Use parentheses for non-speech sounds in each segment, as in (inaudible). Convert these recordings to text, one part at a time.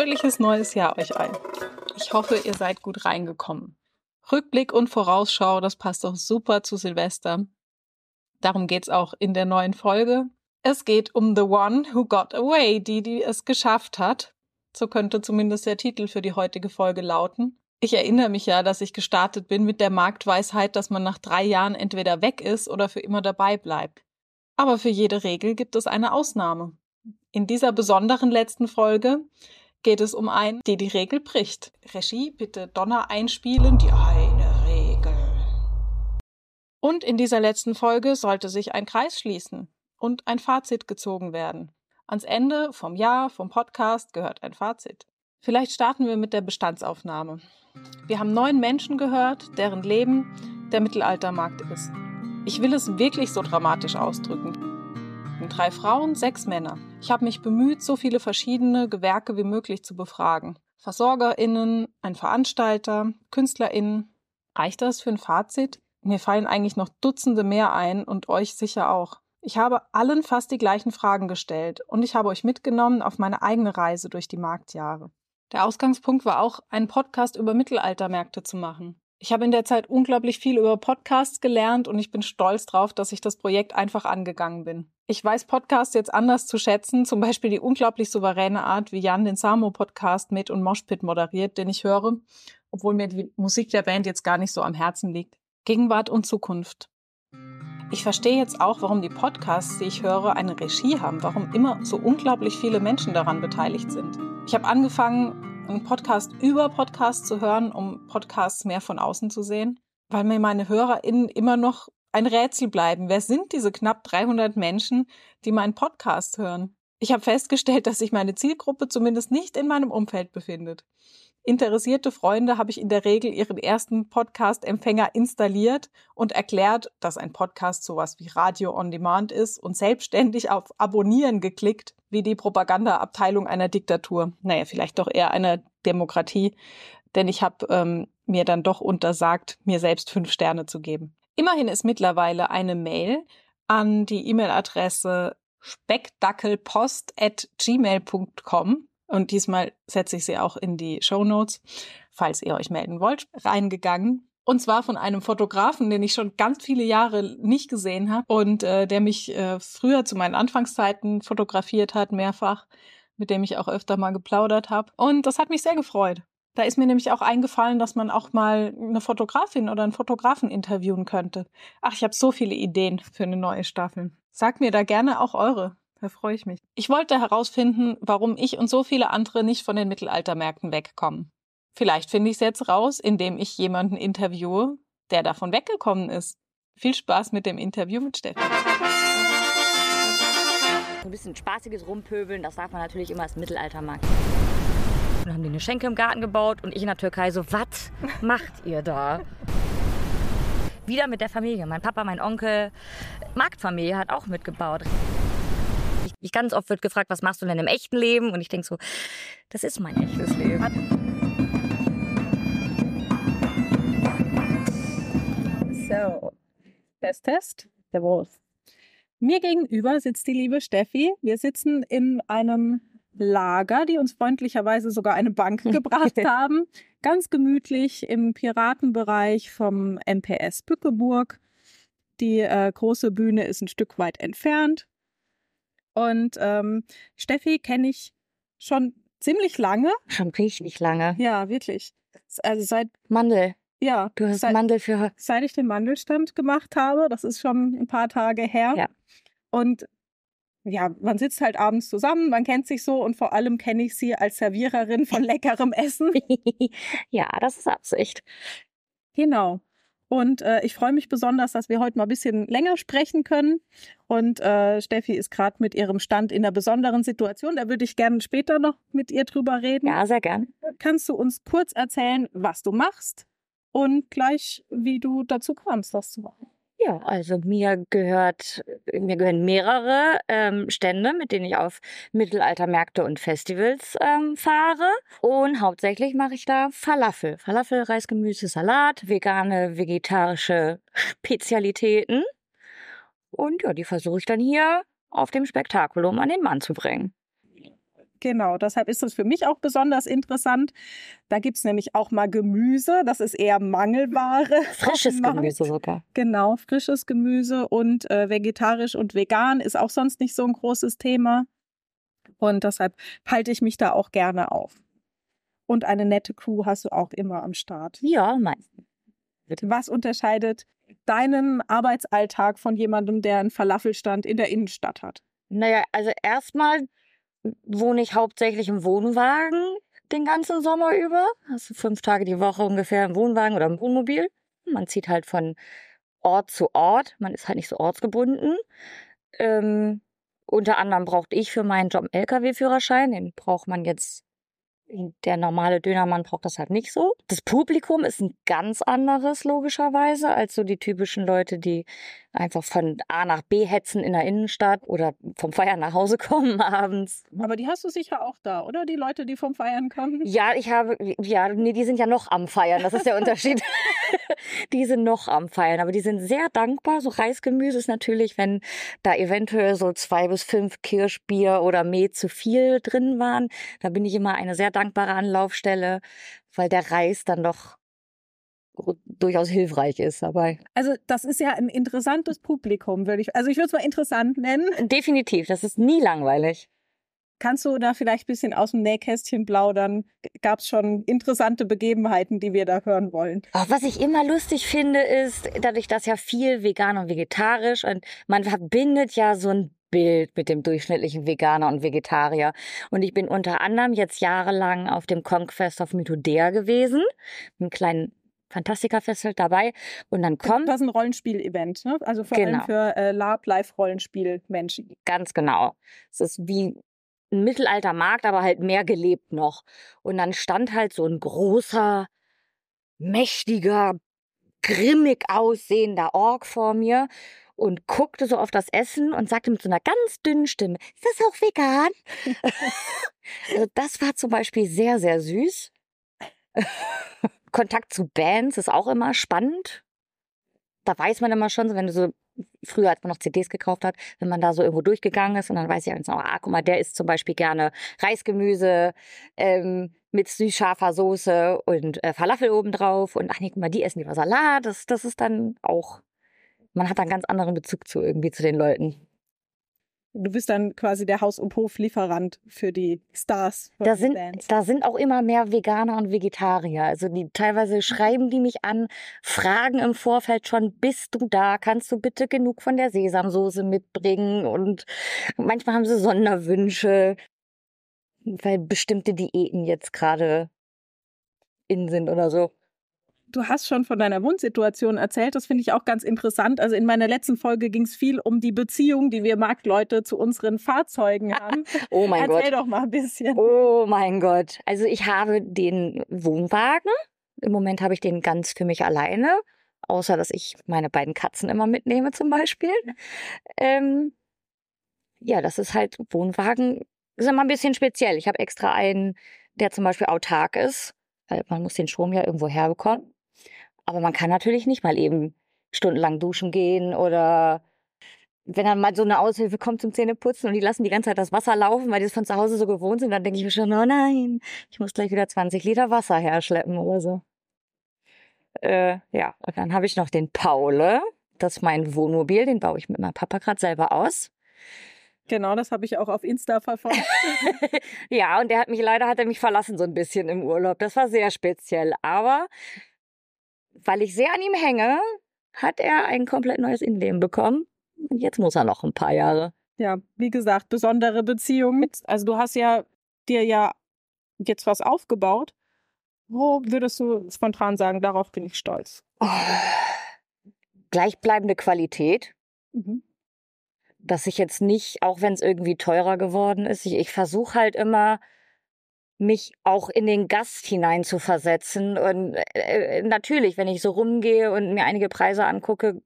fröhliches neues Jahr euch ein. Ich hoffe, ihr seid gut reingekommen. Rückblick und Vorausschau, das passt doch super zu Silvester. Darum geht's auch in der neuen Folge. Es geht um The One Who Got Away, die, die es geschafft hat. So könnte zumindest der Titel für die heutige Folge lauten. Ich erinnere mich ja, dass ich gestartet bin mit der Marktweisheit, dass man nach drei Jahren entweder weg ist oder für immer dabei bleibt. Aber für jede Regel gibt es eine Ausnahme. In dieser besonderen letzten Folge geht es um einen, die die Regel bricht. Regie, bitte Donner einspielen, die eine Regel. Und in dieser letzten Folge sollte sich ein Kreis schließen und ein Fazit gezogen werden. Ans Ende vom Jahr, vom Podcast gehört ein Fazit. Vielleicht starten wir mit der Bestandsaufnahme. Wir haben neun Menschen gehört, deren Leben der Mittelaltermarkt ist. Ich will es wirklich so dramatisch ausdrücken. Drei Frauen, sechs Männer. Ich habe mich bemüht, so viele verschiedene Gewerke wie möglich zu befragen. VersorgerInnen, ein Veranstalter, KünstlerInnen. Reicht das für ein Fazit? Mir fallen eigentlich noch Dutzende mehr ein und euch sicher auch. Ich habe allen fast die gleichen Fragen gestellt und ich habe euch mitgenommen auf meine eigene Reise durch die Marktjahre. Der Ausgangspunkt war auch, einen Podcast über Mittelaltermärkte zu machen. Ich habe in der Zeit unglaublich viel über Podcasts gelernt und ich bin stolz drauf, dass ich das Projekt einfach angegangen bin. Ich weiß Podcasts jetzt anders zu schätzen, zum Beispiel die unglaublich souveräne Art, wie Jan den Samo-Podcast mit und Moshpit moderiert, den ich höre, obwohl mir die Musik der Band jetzt gar nicht so am Herzen liegt. Gegenwart und Zukunft. Ich verstehe jetzt auch, warum die Podcasts, die ich höre, eine Regie haben, warum immer so unglaublich viele Menschen daran beteiligt sind. Ich habe angefangen, einen Podcast über Podcasts zu hören, um Podcasts mehr von außen zu sehen, weil mir meine HörerInnen immer noch ein Rätsel bleiben. Wer sind diese knapp 300 Menschen, die meinen Podcast hören? Ich habe festgestellt, dass sich meine Zielgruppe zumindest nicht in meinem Umfeld befindet. Interessierte Freunde habe ich in der Regel ihren ersten Podcast-Empfänger installiert und erklärt, dass ein Podcast sowas wie Radio on Demand ist und selbstständig auf Abonnieren geklickt, wie die Propagandaabteilung einer Diktatur. Naja, vielleicht doch eher einer Demokratie, denn ich habe ähm, mir dann doch untersagt, mir selbst fünf Sterne zu geben. Immerhin ist mittlerweile eine Mail an die E-Mail-Adresse speckdackelpost at gmail.com und diesmal setze ich sie auch in die Show Notes, falls ihr euch melden wollt, reingegangen. Und zwar von einem Fotografen, den ich schon ganz viele Jahre nicht gesehen habe und äh, der mich äh, früher zu meinen Anfangszeiten fotografiert hat, mehrfach, mit dem ich auch öfter mal geplaudert habe. Und das hat mich sehr gefreut. Da ist mir nämlich auch eingefallen, dass man auch mal eine Fotografin oder einen Fotografen interviewen könnte. Ach, ich habe so viele Ideen für eine neue Staffel. Sagt mir da gerne auch eure. Da freue ich mich. Ich wollte herausfinden, warum ich und so viele andere nicht von den Mittelaltermärkten wegkommen. Vielleicht finde ich es jetzt raus, indem ich jemanden interviewe, der davon weggekommen ist. Viel Spaß mit dem Interview mit Steffi. Ein bisschen spaßiges Rumpöbeln, das darf man natürlich immer als Mittelaltermarkt. Dann haben die eine Schenke im Garten gebaut und ich in der Türkei so, was macht ihr da? Wieder mit der Familie. Mein Papa, mein Onkel, Marktfamilie hat auch mitgebaut. Ich, ganz oft wird gefragt, was machst du denn im echten Leben? Und ich denke so, das ist mein echtes Leben. So, Test, Test. Der Wolf. Mir gegenüber sitzt die liebe Steffi. Wir sitzen in einem Lager, die uns freundlicherweise sogar eine Bank (laughs) gebracht haben. Ganz gemütlich im Piratenbereich vom MPS Bückeburg. Die äh, große Bühne ist ein Stück weit entfernt. Und ähm, Steffi kenne ich schon ziemlich lange. Schon richtig lange. Ja, wirklich. Also seit Mandel. Ja. Du hast seit, Mandel für. Seit ich den Mandelstand gemacht habe, das ist schon ein paar Tage her. Ja. Und ja, man sitzt halt abends zusammen, man kennt sich so und vor allem kenne ich sie als Serviererin von (laughs) leckerem Essen. ja, das ist Absicht. Genau. Und äh, ich freue mich besonders, dass wir heute mal ein bisschen länger sprechen können. Und äh, Steffi ist gerade mit ihrem Stand in einer besonderen Situation. Da würde ich gerne später noch mit ihr drüber reden. Ja, sehr gern. Kannst du uns kurz erzählen, was du machst und gleich, wie du dazu kamst, das zu machen? Ja, also mir gehört, mir gehören mehrere ähm, Stände, mit denen ich auf Mittelaltermärkte und Festivals ähm, fahre. Und hauptsächlich mache ich da Falafel. Falafel, Reis, Gemüse, Salat, vegane, vegetarische Spezialitäten. Und ja, die versuche ich dann hier auf dem Spektakulum an den Mann zu bringen. Genau, deshalb ist es für mich auch besonders interessant. Da gibt's nämlich auch mal Gemüse, das ist eher Mangelware. Frisches Gemüse sogar. Genau, frisches Gemüse und äh, vegetarisch und vegan ist auch sonst nicht so ein großes Thema. Und deshalb halte ich mich da auch gerne auf. Und eine nette Crew hast du auch immer am Start. Ja, meistens. Was unterscheidet deinen Arbeitsalltag von jemandem, der einen Falafelstand in der Innenstadt hat? Naja, also erstmal wohne ich hauptsächlich im Wohnwagen den ganzen Sommer über. Also fünf Tage die Woche ungefähr im Wohnwagen oder im Wohnmobil. Man zieht halt von Ort zu Ort. Man ist halt nicht so ortsgebunden. Ähm, unter anderem brauchte ich für meinen Job Lkw-Führerschein. Den braucht man jetzt der normale Dönermann braucht das halt nicht so. Das Publikum ist ein ganz anderes, logischerweise, als so die typischen Leute, die einfach von A nach B hetzen in der Innenstadt oder vom Feiern nach Hause (laughs) kommen abends. Aber die hast du sicher auch da, oder? Die Leute, die vom Feiern kommen? Ja, ich habe, ja, nee, die sind ja noch am Feiern. Das ist der (laughs) Unterschied. Die sind noch am Feiern, aber die sind sehr dankbar. So Reisgemüse ist natürlich, wenn da eventuell so zwei bis fünf Kirschbier oder Met zu viel drin waren. Da bin ich immer eine sehr dankbare Anlaufstelle, weil der Reis dann doch durchaus hilfreich ist dabei. Also das ist ja ein interessantes Publikum, würde ich. Also ich würde es mal interessant nennen. Definitiv, das ist nie langweilig. Kannst du da vielleicht ein bisschen aus dem Nähkästchen plaudern? Gab es schon interessante Begebenheiten, die wir da hören wollen? Was ich immer lustig finde, ist, dadurch, dass ja viel vegan und vegetarisch und man verbindet ja so ein Bild mit dem durchschnittlichen Veganer und Vegetarier. Und ich bin unter anderem jetzt jahrelang auf dem Conquest of Mythodea gewesen, einem kleinen Fantastika-Festival dabei. Und dann kommt. Das ist ein Rollenspiel-Event, ne? Also vor genau. allem für äh, Lab-Live-Rollenspiel-Menschen. Ganz genau. Es ist wie ein Mittelaltermarkt, aber halt mehr gelebt noch. Und dann stand halt so ein großer, mächtiger, grimmig aussehender Ork vor mir und guckte so auf das Essen und sagte mit so einer ganz dünnen Stimme, ist das auch vegan? (laughs) also das war zum Beispiel sehr, sehr süß. (laughs) Kontakt zu Bands ist auch immer spannend. Da weiß man immer schon, wenn du so, früher als man noch CDs gekauft hat, wenn man da so irgendwo durchgegangen ist und dann weiß ich ganz genau, ah, guck mal, der isst zum Beispiel gerne Reisgemüse ähm, mit süß-scharfer Soße und äh, Falafel obendrauf und ach nee, guck mal, die essen lieber Salat. Das, das ist dann auch, man hat einen ganz anderen Bezug zu irgendwie zu den Leuten. Du bist dann quasi der Haus- und Hoflieferant für die Stars. Da sind, Bands. da sind auch immer mehr Veganer und Vegetarier. Also die teilweise schreiben die mich an, fragen im Vorfeld schon, bist du da? Kannst du bitte genug von der Sesamsoße mitbringen? Und manchmal haben sie Sonderwünsche, weil bestimmte Diäten jetzt gerade in sind oder so du hast schon von deiner Wohnsituation erzählt. Das finde ich auch ganz interessant. Also in meiner letzten Folge ging es viel um die Beziehung, die wir Marktleute zu unseren Fahrzeugen (laughs) haben. oh mein Erzähl Gott. Erzähl doch mal ein bisschen. Oh mein Gott. Also ich habe den Wohnwagen. Im Moment habe ich den ganz für mich alleine. Außer, dass ich meine beiden Katzen immer mitnehme zum Beispiel. Ähm, ja, das ist halt Wohnwagen. Das ist immer ein bisschen speziell. Ich habe extra einen, der zum Beispiel autark ist. Weil man muss den Strom ja irgendwo herbekommen. Aber man kann natürlich nicht mal eben stundenlang duschen gehen oder wenn dann mal so eine Aushilfe kommt zum Zähneputzen und die lassen die ganze Zeit das Wasser laufen, weil die es von zu Hause so gewohnt sind, dann denke ich mir schon, oh nein, ich muss gleich wieder 20 Liter Wasser herschleppen oder so. Äh, ja, und dann habe ich noch den Paule. Das ist mein Wohnmobil, den baue ich mit meinem Papa gerade selber aus. Genau, das habe ich auch auf Insta verfolgt. (laughs) ja, und der hat mich leider hat er mich verlassen so ein bisschen im Urlaub. Das war sehr speziell, aber weil ich sehr an ihm hänge, hat er ein komplett neues Innenleben bekommen. Und jetzt muss er noch ein paar Jahre. Ja, wie gesagt, besondere Beziehung. Also du hast ja dir ja jetzt was aufgebaut. Wo würdest du spontan sagen, darauf bin ich stolz? Oh, gleichbleibende Qualität. Mhm. Dass ich jetzt nicht, auch wenn es irgendwie teurer geworden ist, ich, ich versuche halt immer, mich auch in den Gast hinein zu versetzen. Und äh, äh, natürlich, wenn ich so rumgehe und mir einige Preise angucke,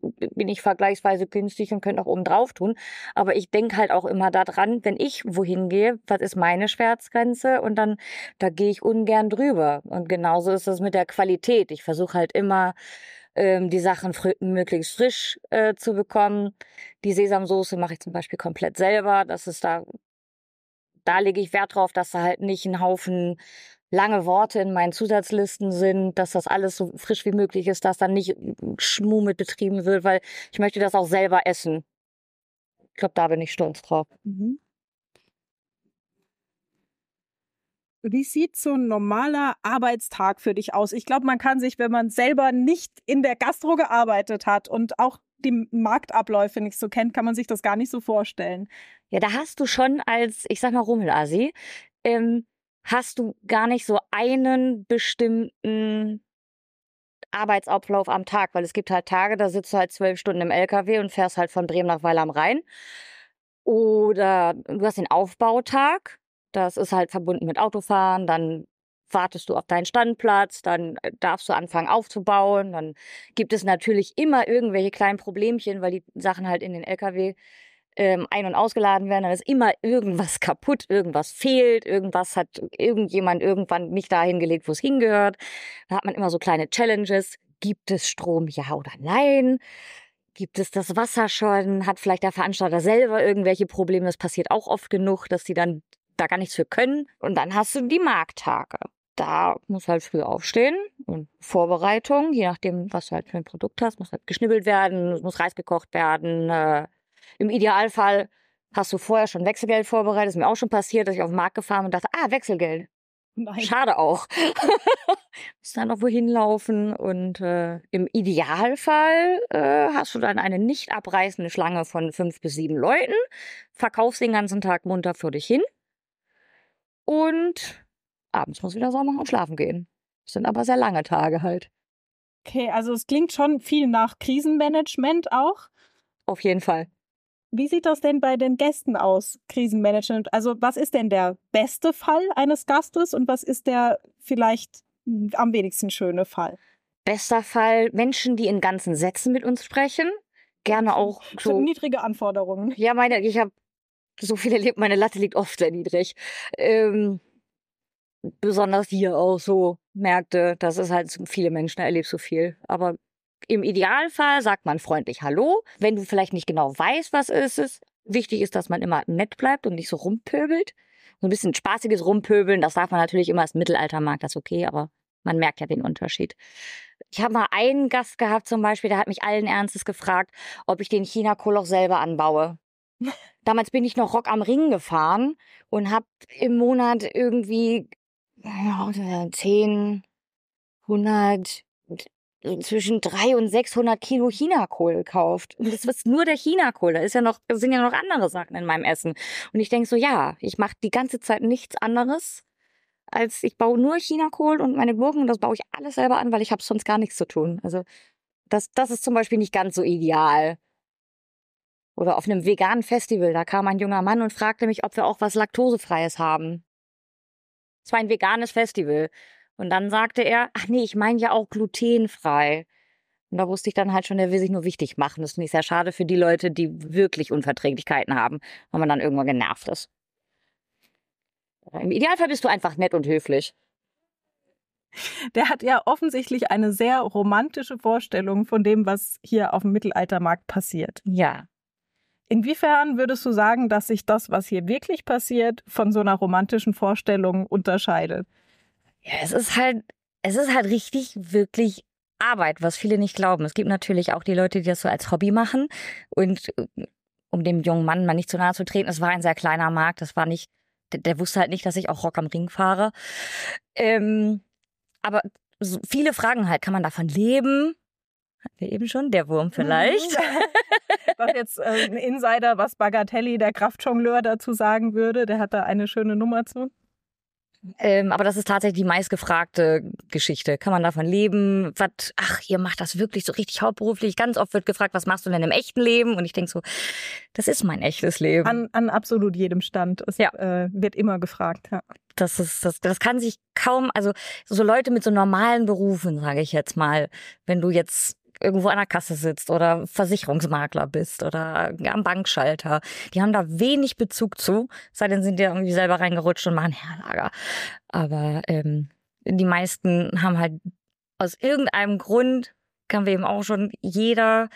bin ich vergleichsweise günstig und könnte auch oben drauf tun. Aber ich denke halt auch immer daran, wenn ich wohin gehe, was ist meine Schmerzgrenze? Und dann, da gehe ich ungern drüber. Und genauso ist es mit der Qualität. Ich versuche halt immer, ähm, die Sachen fr möglichst frisch äh, zu bekommen. Die Sesamsoße mache ich zum Beispiel komplett selber. Das ist da da lege ich Wert drauf, dass da halt nicht ein Haufen lange Worte in meinen Zusatzlisten sind, dass das alles so frisch wie möglich ist, dass dann nicht Schmuh mit betrieben wird, weil ich möchte das auch selber essen. Ich glaube, da bin ich stolz drauf. Mhm. Wie sieht so ein normaler Arbeitstag für dich aus? Ich glaube, man kann sich, wenn man selber nicht in der Gastro gearbeitet hat und auch die Marktabläufe nicht so kennt, kann man sich das gar nicht so vorstellen. Ja, da hast du schon als, ich sag mal, Rummelasi, ähm, hast du gar nicht so einen bestimmten Arbeitsablauf am Tag, weil es gibt halt Tage, da sitzt du halt zwölf Stunden im LKW und fährst halt von Bremen nach Weil am Rhein. Oder du hast den Aufbautag, das ist halt verbunden mit Autofahren, dann wartest du auf deinen Standplatz, dann äh, darfst du anfangen aufzubauen, dann gibt es natürlich immer irgendwelche kleinen Problemchen, weil die Sachen halt in den LKW ähm, ein- und ausgeladen werden, dann ist immer irgendwas (laughs) kaputt, irgendwas fehlt, irgendwas hat irgendjemand irgendwann nicht dahin gelegt, wo es hingehört. Da hat man immer so kleine Challenges. Gibt es Strom, ja oder nein? Gibt es das Wasser schon? Hat vielleicht der Veranstalter selber irgendwelche Probleme? Das passiert auch oft genug, dass die dann da gar nichts für können. Und dann hast du die Markttage. Da muss halt früh aufstehen und Vorbereitung, je nachdem, was du halt für ein Produkt hast, muss halt geschnibbelt werden, muss Reis gekocht werden, äh, im Idealfall hast du vorher schon Wechselgeld vorbereitet. Das ist mir auch schon passiert, dass ich auf den Markt gefahren und dachte, ah, Wechselgeld. Nein. Schade auch. (laughs) Muss dann noch wohin laufen und äh, im Idealfall äh, hast du dann eine nicht abreißende Schlange von fünf bis sieben Leuten, verkaufst den ganzen Tag munter für dich hin und abends musst du wieder sauber machen und schlafen gehen. Das sind aber sehr lange Tage halt. Okay, also es klingt schon viel nach Krisenmanagement auch. Auf jeden Fall. Wie sieht das denn bei den Gästen aus, Krisenmanagement? Also was ist denn der beste Fall eines Gastes und was ist der vielleicht am wenigsten schöne Fall? Bester Fall, Menschen, die in ganzen Sätzen mit uns sprechen. Gerne auch so. so niedrige Anforderungen. Ja, meine, ich habe so viel erlebt, meine Latte liegt oft sehr niedrig. Ähm, besonders hier auch so Märkte, das ist halt viele Menschen, erlebst so viel. Aber im Idealfall sagt man freundlich Hallo. Wenn du vielleicht nicht genau weißt, was ist es, wichtig ist, dass man immer nett bleibt und nicht so rumpöbelt. So ein bisschen spaßiges Rumpöbeln, das darf man natürlich immer als Mittelaltermarkt, das ist okay, aber man merkt ja den Unterschied. Ich habe mal einen Gast gehabt zum Beispiel, der hat mich allen Ernstes gefragt, ob ich den China-Kohl auch selber anbaue. (laughs) Damals bin ich noch Rock am Ring gefahren und habe im Monat irgendwie 10, 100, zwischen 300 und 600 Kilo Chinakohl gekauft. Und das ist nur der Chinakohl. Da ist ja noch, sind ja noch andere Sachen in meinem Essen. Und ich denke so, ja, ich mache die ganze Zeit nichts anderes, als ich baue nur Chinakohl und meine Gurken und das baue ich alles selber an, weil ich habe sonst gar nichts zu tun. Also das, das ist zum Beispiel nicht ganz so ideal. Oder auf einem veganen Festival, da kam ein junger Mann und fragte mich, ob wir auch was Laktosefreies haben. Es war ein veganes Festival. Und dann sagte er, ach nee, ich meine ja auch glutenfrei. Und da wusste ich dann halt schon, der will sich nur wichtig machen. Das finde ich sehr schade für die Leute, die wirklich Unverträglichkeiten haben, weil man dann irgendwann genervt ist. Im Idealfall bist du einfach nett und höflich. Der hat ja offensichtlich eine sehr romantische Vorstellung von dem, was hier auf dem Mittelaltermarkt passiert. Ja. Inwiefern würdest du sagen, dass sich das, was hier wirklich passiert, von so einer romantischen Vorstellung unterscheidet? Ja, es ist halt, es ist halt richtig, wirklich Arbeit, was viele nicht glauben. Es gibt natürlich auch die Leute, die das so als Hobby machen. Und äh, um dem jungen Mann mal nicht zu nahe zu treten, es war ein sehr kleiner Markt. Das war nicht, der, der wusste halt nicht, dass ich auch Rock am Ring fahre. Ähm, aber so viele fragen halt, kann man davon leben? Hatten wir eben schon, der Wurm vielleicht. (laughs) was jetzt äh, ein Insider, was Bagatelli, der Kraftjongleur, dazu sagen würde. Der hat da eine schöne Nummer zu. Ähm, aber das ist tatsächlich die meistgefragte Geschichte. Kann man davon leben? Was, ach, ihr macht das wirklich so richtig hauptberuflich. Ganz oft wird gefragt, was machst du denn im echten Leben? Und ich denke so, das ist mein echtes Leben. An, an absolut jedem Stand. Es ja. äh, wird immer gefragt, ja. Das ist, das, das kann sich kaum, also so Leute mit so normalen Berufen, sage ich jetzt mal, wenn du jetzt irgendwo an der Kasse sitzt oder Versicherungsmakler bist oder am Bankschalter. Die haben da wenig Bezug zu, sei denn sind die irgendwie selber reingerutscht und machen Herlager. Aber ähm, die meisten haben halt aus irgendeinem Grund, kann wir eben auch schon, jeder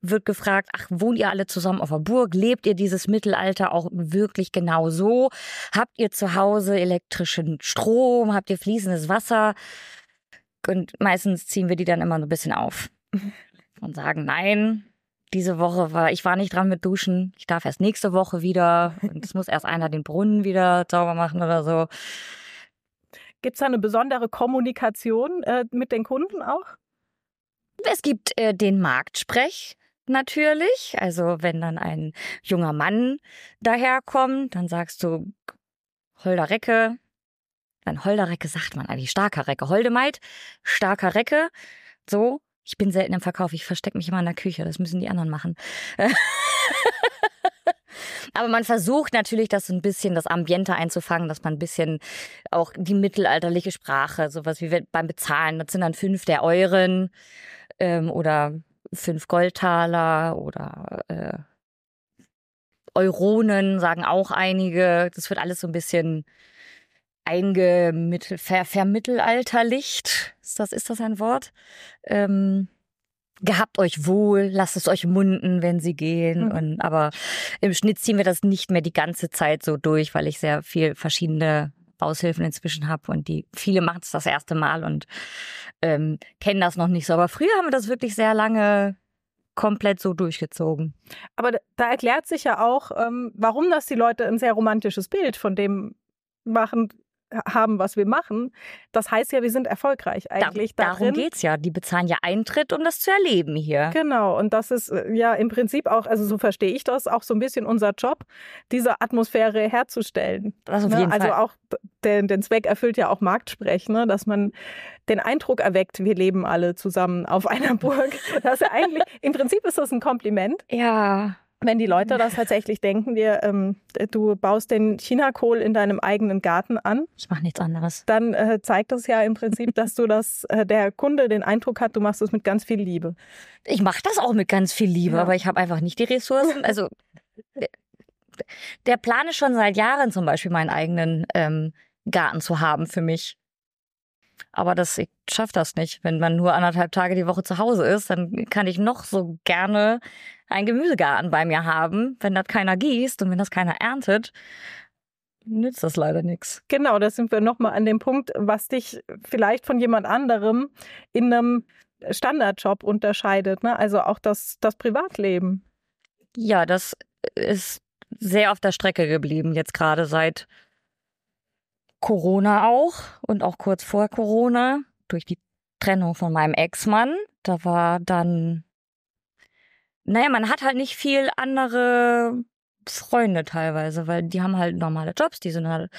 wird gefragt, ach, wohnt ihr alle zusammen auf der Burg? Lebt ihr dieses Mittelalter auch wirklich genau so? Habt ihr zu Hause elektrischen Strom? Habt ihr fließendes Wasser? Und meistens ziehen wir die dann immer so ein bisschen auf (laughs) und sagen, nein, diese Woche war, ich war nicht dran mit Duschen. Ich darf erst nächste Woche wieder. Und es muss erst einer den Brunnen wieder sauber machen oder so. Gibt es da eine besondere Kommunikation äh, mit den Kunden auch? Es gibt äh, den Marktsprech natürlich. Also wenn dann ein junger Mann daherkommt, dann sagst du Holder Recke. Dann Holder Recke sagt man eigentlich starker Recke. Holdemaid, starker Recke. So, ich bin selten im Verkauf. Ich verstecke mich immer in der Küche. Das müssen die anderen machen. (laughs) Aber man versucht natürlich, das so ein bisschen das Ambiente einzufangen, dass man ein bisschen auch die mittelalterliche Sprache, sowas wie beim Bezahlen, das sind dann fünf der Euren ähm, oder fünf Goldtaler oder äh, Euronen, sagen auch einige. Das wird alles so ein bisschen eingemittel, ver, vermittelalterlicht. Ist das, ist das ein Wort? Ähm, gehabt euch wohl, lasst es euch munden, wenn sie gehen. Mhm. Und, aber im Schnitt ziehen wir das nicht mehr die ganze Zeit so durch, weil ich sehr viel verschiedene Aushilfen inzwischen habe und die viele machen es das erste Mal und ähm, kennen das noch nicht so. Aber früher haben wir das wirklich sehr lange komplett so durchgezogen. Aber da erklärt sich ja auch, ähm, warum das die Leute ein sehr romantisches Bild von dem machen, haben, was wir machen. Das heißt ja, wir sind erfolgreich eigentlich. Da, darum geht es ja. Die bezahlen ja Eintritt, um das zu erleben hier. Genau. Und das ist äh, ja im Prinzip auch, also so verstehe ich das, auch so ein bisschen unser Job, diese Atmosphäre herzustellen. Das auf ne? jeden also Fall. auch den, den Zweck erfüllt ja auch Marktsprech, ne? dass man den Eindruck erweckt, wir leben alle zusammen auf einer (laughs) Burg. Das ist ja eigentlich, im Prinzip ist das ein Kompliment. Ja wenn die Leute das tatsächlich denken, wir, ähm, du baust den Chinakohl in deinem eigenen Garten an. Ich mache nichts anderes. Dann äh, zeigt das ja im Prinzip, dass du das, äh, der Kunde den Eindruck hat, du machst es mit ganz viel Liebe. Ich mache das auch mit ganz viel Liebe, ja. aber ich habe einfach nicht die Ressourcen. Also der Plan ist schon seit Jahren zum Beispiel meinen eigenen ähm, Garten zu haben für mich. Aber das, ich schaffe das nicht. Wenn man nur anderthalb Tage die Woche zu Hause ist, dann kann ich noch so gerne einen Gemüsegarten bei mir haben. Wenn das keiner gießt und wenn das keiner erntet, nützt das leider nichts. Genau, da sind wir nochmal an dem Punkt, was dich vielleicht von jemand anderem in einem Standardjob unterscheidet. Ne? Also auch das, das Privatleben. Ja, das ist sehr auf der Strecke geblieben, jetzt gerade seit Corona auch und auch kurz vor Corona durch die Trennung von meinem Ex-Mann. Da war dann, naja, man hat halt nicht viel andere Freunde teilweise, weil die haben halt normale Jobs, die sind halt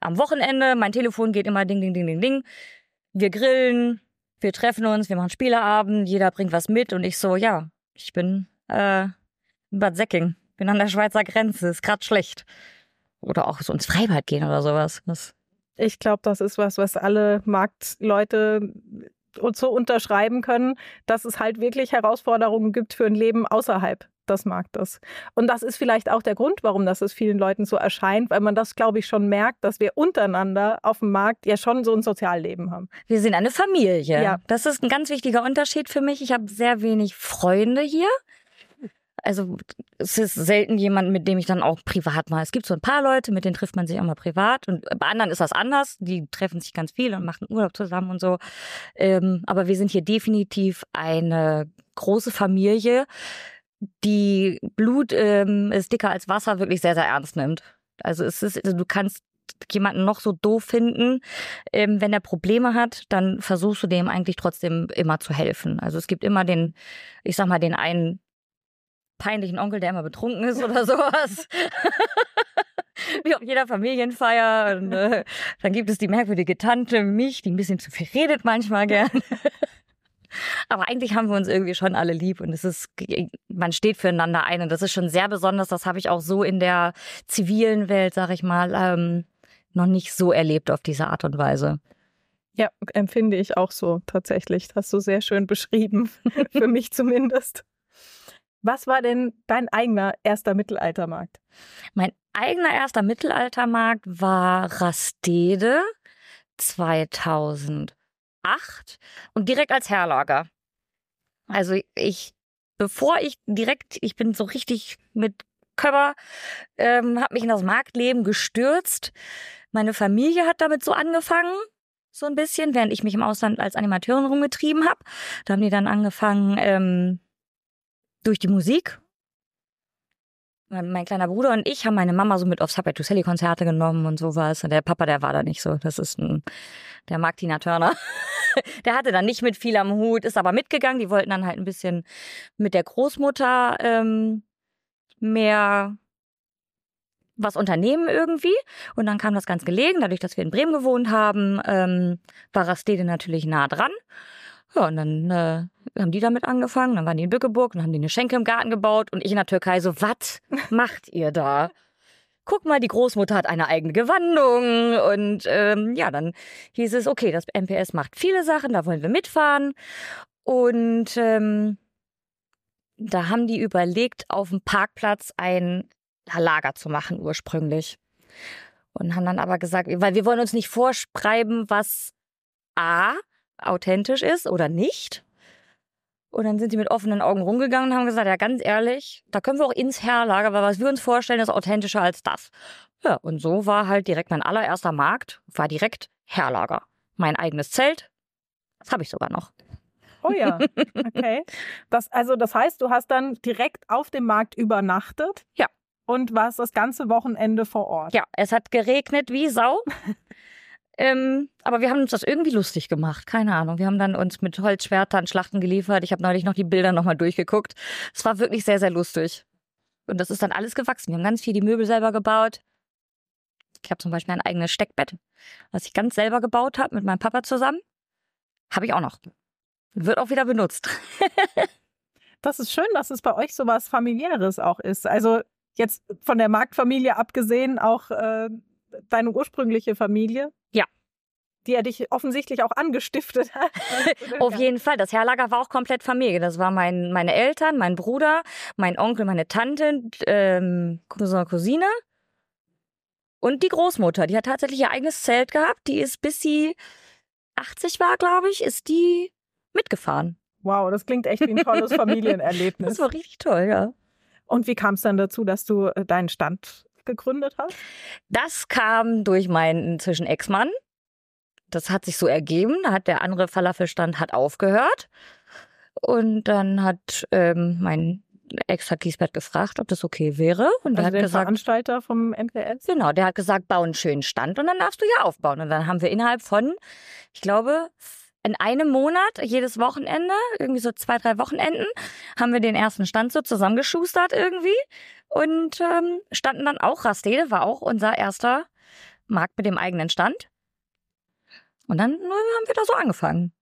am Wochenende, mein Telefon geht immer ding, ding, ding, ding, ding. Wir grillen, wir treffen uns, wir machen Spieleabend, jeder bringt was mit und ich so, ja, ich bin äh, in Bad Säcking, bin an der Schweizer Grenze, ist grad schlecht. Oder auch so ins Freibad gehen oder sowas. Das ich glaube, das ist was, was alle Marktleute so unterschreiben können, dass es halt wirklich Herausforderungen gibt für ein Leben außerhalb des Marktes. Und das ist vielleicht auch der Grund, warum das es vielen Leuten so erscheint, weil man das, glaube ich, schon merkt, dass wir untereinander auf dem Markt ja schon so ein Sozialleben haben. Wir sind eine Familie. Ja. Das ist ein ganz wichtiger Unterschied für mich. Ich habe sehr wenig Freunde hier also es ist selten jemand, mit dem ich dann auch privat mal. Es gibt so ein paar Leute, mit denen trifft man sich auch mal privat. Und bei anderen ist das anders. Die treffen sich ganz viel und machen Urlaub zusammen und so. Ähm, aber wir sind hier definitiv eine große Familie, die Blut ähm, ist dicker als Wasser wirklich sehr, sehr ernst nimmt. Also es ist, also du kannst jemanden noch so doof finden, ähm, wenn er Probleme hat, dann versuchst du dem eigentlich trotzdem immer zu helfen. Also es gibt immer den, ich sag mal, den einen peinlichen Onkel, der immer betrunken ist oder (laughs) sowas. (laughs) Wie auf jeder Familienfeier. Und, äh, dann gibt es die merkwürdige Tante, mich, die ein bisschen zu viel redet manchmal gern. (laughs) Aber eigentlich haben wir uns irgendwie schon alle lieb und es ist, man steht füreinander ein und das ist schon sehr besonders. Das habe ich auch so in der zivilen Welt, sag ich mal, ähm, noch nicht so erlebt auf diese Art und Weise. Ja, empfinde ich auch so tatsächlich. Das hast du sehr schön beschrieben, für mich zumindest. Was war denn dein eigener erster Mittelaltermarkt? Mein eigener erster Mittelaltermarkt war Rastede 2008 und direkt als Herlager. Also ich bevor ich direkt, ich bin so richtig mit Körper, ähm, habe mich in das Marktleben gestürzt. Meine Familie hat damit so angefangen, so ein bisschen, während ich mich im Ausland als Animateurin rumgetrieben habe. Da haben die dann angefangen ähm, durch die Musik. Mein kleiner Bruder und ich haben meine Mama so mit auf Subway to Sally Konzerte genommen und sowas. Und der Papa, der war da nicht so. Das ist ein, der mag Tina Turner. (laughs) der hatte dann nicht mit viel am Hut, ist aber mitgegangen. Die wollten dann halt ein bisschen mit der Großmutter ähm, mehr was unternehmen irgendwie. Und dann kam das ganz gelegen, dadurch, dass wir in Bremen gewohnt haben, ähm, war Rastede natürlich nah dran. Ja, und dann äh, haben die damit angefangen, dann waren die in Bückeburg und haben die eine Schenke im Garten gebaut und ich in der Türkei so, was (laughs) macht ihr da? Guck mal, die Großmutter hat eine eigene Gewandung und ähm, ja, dann hieß es, okay, das MPS macht viele Sachen, da wollen wir mitfahren und ähm, da haben die überlegt, auf dem Parkplatz ein Lager zu machen ursprünglich. Und haben dann aber gesagt, weil wir wollen uns nicht vorschreiben, was A authentisch ist oder nicht. Und dann sind sie mit offenen Augen rumgegangen und haben gesagt, ja, ganz ehrlich, da können wir auch ins Herlager, weil was wir uns vorstellen, ist authentischer als das. Ja, und so war halt direkt mein allererster Markt, war direkt Herlager. Mein eigenes Zelt, das habe ich sogar noch. Oh ja, okay. (laughs) Das, also das heißt, du hast dann direkt auf dem Markt übernachtet? Ja. Und warst das ganze Wochenende vor Ort? Ja, es hat geregnet wie Sau. (laughs) ähm, aber wir haben uns das irgendwie lustig gemacht. Keine Ahnung. Wir haben dann uns mit Holzschwertern Schlachten geliefert. Ich habe neulich noch die Bilder nochmal durchgeguckt. Es war wirklich sehr, sehr lustig. Und das ist dann alles gewachsen. Wir haben ganz viel die Möbel selber gebaut. Ich habe zum Beispiel ein eigenes Steckbett, was ich ganz selber gebaut habe mit meinem Papa zusammen. Habe ich auch noch. Wird auch wieder benutzt. (laughs) das ist schön, dass es bei euch so was familiäres auch ist. Also jetzt von der Marktfamilie abgesehen, auch äh, deine ursprüngliche Familie. Ja. Die er dich offensichtlich auch angestiftet hat. (laughs) Auf jeden Fall. Das Herlager war auch komplett Familie. Das war mein, meine Eltern, mein Bruder, mein Onkel, meine Tante, ähm, Cousin, Cousine. Und die Großmutter, die hat tatsächlich ihr eigenes Zelt gehabt. Die ist, bis sie 80 war, glaube ich, ist die mitgefahren. Wow, das klingt echt wie ein tolles (laughs) Familienerlebnis. Das war richtig toll, ja. Und wie kam es dann dazu, dass du äh, deinen Stand gegründet hast? Das kam durch meinen inzwischen Ex-Mann. Das hat sich so ergeben. Da hat der andere Falafelstand hat aufgehört. Und dann hat ähm, mein Ex hat Lisbeth gefragt, ob das okay wäre. Und also der hat der gesagt, Veranstalter vom NPS? Genau, der hat gesagt, bau einen schönen Stand und dann darfst du ja aufbauen. Und dann haben wir innerhalb von, ich glaube, in einem Monat, jedes Wochenende, irgendwie so zwei, drei Wochenenden, haben wir den ersten Stand so zusammengeschustert irgendwie und ähm, standen dann auch, Rastede war auch unser erster Markt mit dem eigenen Stand. Und dann na, haben wir da so angefangen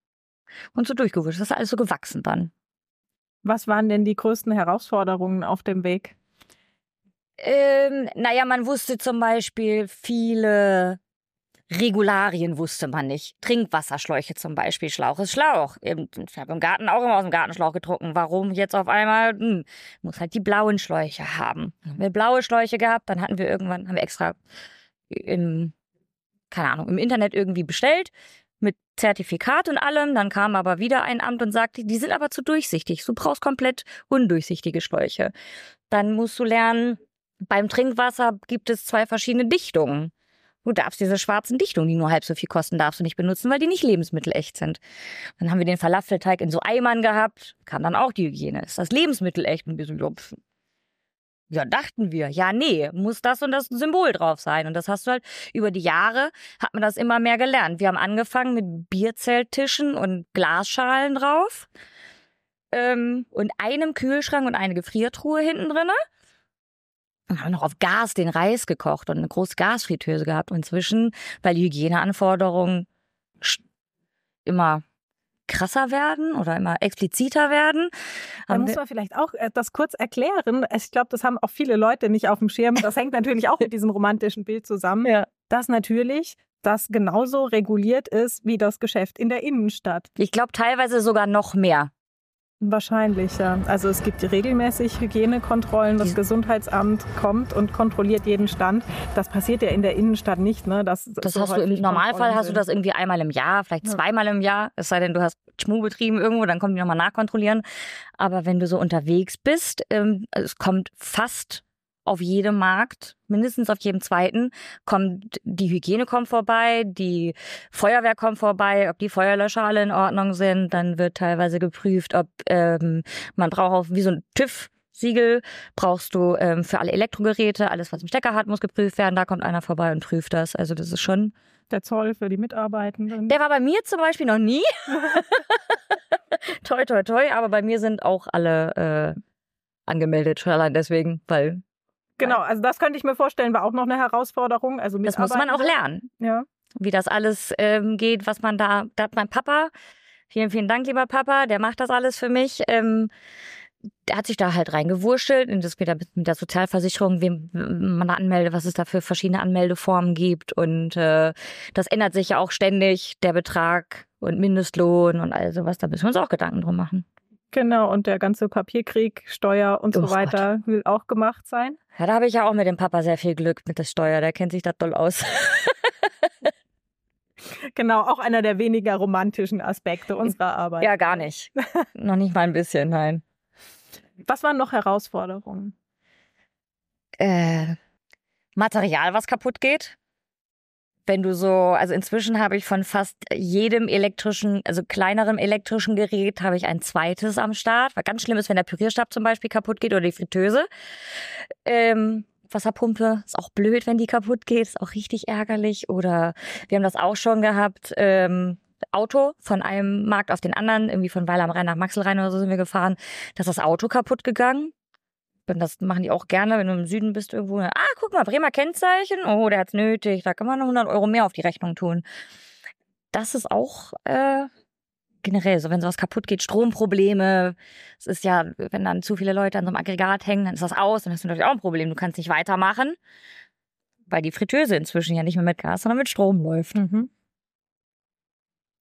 und so durchgewischt. Das ist alles so gewachsen dann. Was waren denn die größten Herausforderungen auf dem Weg? Ähm, naja, man wusste zum Beispiel viele Regularien wusste man nicht. Trinkwasserschläuche zum Beispiel, Schlauch ist Schlauch. Ich habe im Garten auch immer aus dem Gartenschlauch getrunken. Warum jetzt auf einmal? Hm, muss halt die blauen Schläuche haben. Haben wir blaue Schläuche gehabt, dann hatten wir irgendwann, haben wir extra im, keine Ahnung, im Internet irgendwie bestellt mit Zertifikat und allem. Dann kam aber wieder ein Amt und sagte, die sind aber zu durchsichtig. Du brauchst komplett undurchsichtige Schläuche. Dann musst du lernen, beim Trinkwasser gibt es zwei verschiedene Dichtungen. Du darfst diese schwarzen Dichtungen, die nur halb so viel kosten, darfst du nicht benutzen, weil die nicht lebensmittelecht sind. Dann haben wir den Falafelteig in so Eimern gehabt, kam dann auch die Hygiene. Ist das lebensmittelecht? Und wir so, ja, dachten wir. Ja, nee, muss das und das Symbol drauf sein. Und das hast du halt über die Jahre, hat man das immer mehr gelernt. Wir haben angefangen mit Bierzelttischen und Glasschalen drauf. Ähm, und einem Kühlschrank und eine Gefriertruhe hinten drinne und haben noch auf Gas den Reis gekocht und eine große Gasfritteuse gehabt. Und inzwischen, weil die Hygieneanforderungen immer krasser werden oder immer expliziter werden. Da muss man vielleicht auch äh, das kurz erklären. Ich glaube, das haben auch viele Leute nicht auf dem Schirm. Das hängt natürlich auch mit diesem romantischen Bild zusammen, (laughs) ja. dass natürlich das genauso reguliert ist wie das Geschäft in der Innenstadt. Ich glaube teilweise sogar noch mehr. Wahrscheinlich, ja. Also es gibt regelmäßig Hygienekontrollen. Das Die- Gesundheitsamt kommt und kontrolliert jeden Stand. Das passiert ja in der Innenstadt nicht, ne? Das, Das so hast du im Normalfall hast du das irgendwie einmal im Jahr, vielleicht Ja. zweimal im Jahr. Es sei denn, du hast Schmu betrieben irgendwo, dann kommen die nochmal nachkontrollieren. Aber wenn du so unterwegs bist, ähm, es kommt fast auf jedem Markt, mindestens auf jedem zweiten, kommt die Hygiene kommt vorbei, die Feuerwehr kommt vorbei, ob die Feuerlöscher alle in Ordnung sind. Dann wird teilweise geprüft, ob ähm, man braucht auch wie so ein TÜV. Siegel brauchst du ähm, für alle Elektrogeräte, alles was im Stecker hat, muss geprüft werden. Da kommt einer vorbei und prüft das. Also das ist schon Der Zoll für die Mitarbeitenden. der war bei mir zum Beispiel noch nie. (laughs) toi, toi, toi. Aber bei mir sind auch alle äh, angemeldet. Schon allein deswegen, weil genau, also das könnte ich mir vorstellen, war auch noch eine Herausforderung. Also das muss man auch lernen, Ja. wie das alles ähm, geht, was man da. Da hat mein Papa, vielen, vielen Dank, lieber Papa, der macht das alles für mich. Ähm, der hat sich da halt reingewurschtelt und das wieder mit der Sozialversicherung, wem man da anmeldet, was es da für verschiedene Anmeldeformen gibt. Und äh, das ändert sich ja auch ständig, der Betrag und Mindestlohn und all sowas. Da müssen wir uns auch Gedanken drum machen. Genau, und der ganze Papierkrieg, Steuer und Oh so weiter will auch gemacht sein. Ja, da habe ich ja auch mit dem Papa sehr viel Glück mit der Steuer. Der kennt sich da toll aus. (laughs) Genau, auch einer der weniger romantischen Aspekte unserer Arbeit. ja, gar nicht. (laughs) Noch nicht mal ein bisschen, nein. Was waren noch Herausforderungen? Äh, Material, was kaputt geht. Wenn du so, also inzwischen habe ich von fast jedem elektrischen, also kleinerem elektrischen Gerät, habe ich ein zweites am Start. Was ganz schlimm ist, wenn der Pürierstab zum Beispiel kaputt geht oder die Fritteuse. Ähm, Wasserpumpe ist auch blöd, wenn die kaputt geht, ist auch richtig ärgerlich. Oder wir haben das auch schon gehabt. Ähm, Auto von einem Markt auf den anderen, irgendwie von Weil am Rhein nach Maxelrhein oder so sind wir gefahren. Da ist das Auto kaputt gegangen. Das machen die auch gerne, wenn du im Süden bist irgendwo. Ah, guck mal, Bremer Kennzeichen. Oh, der hat's nötig. Da kann man noch 100 Euro mehr auf die Rechnung tun. Das ist auch äh, generell so, wenn sowas kaputt geht, Stromprobleme. Es ist ja, wenn dann zu viele Leute an so einem Aggregat hängen, dann ist das aus. Dann hast du natürlich auch ein Problem. Du kannst nicht weitermachen, weil die Fritteuse inzwischen ja nicht mehr mit Gas, sondern mit Strom läuft. Mhm.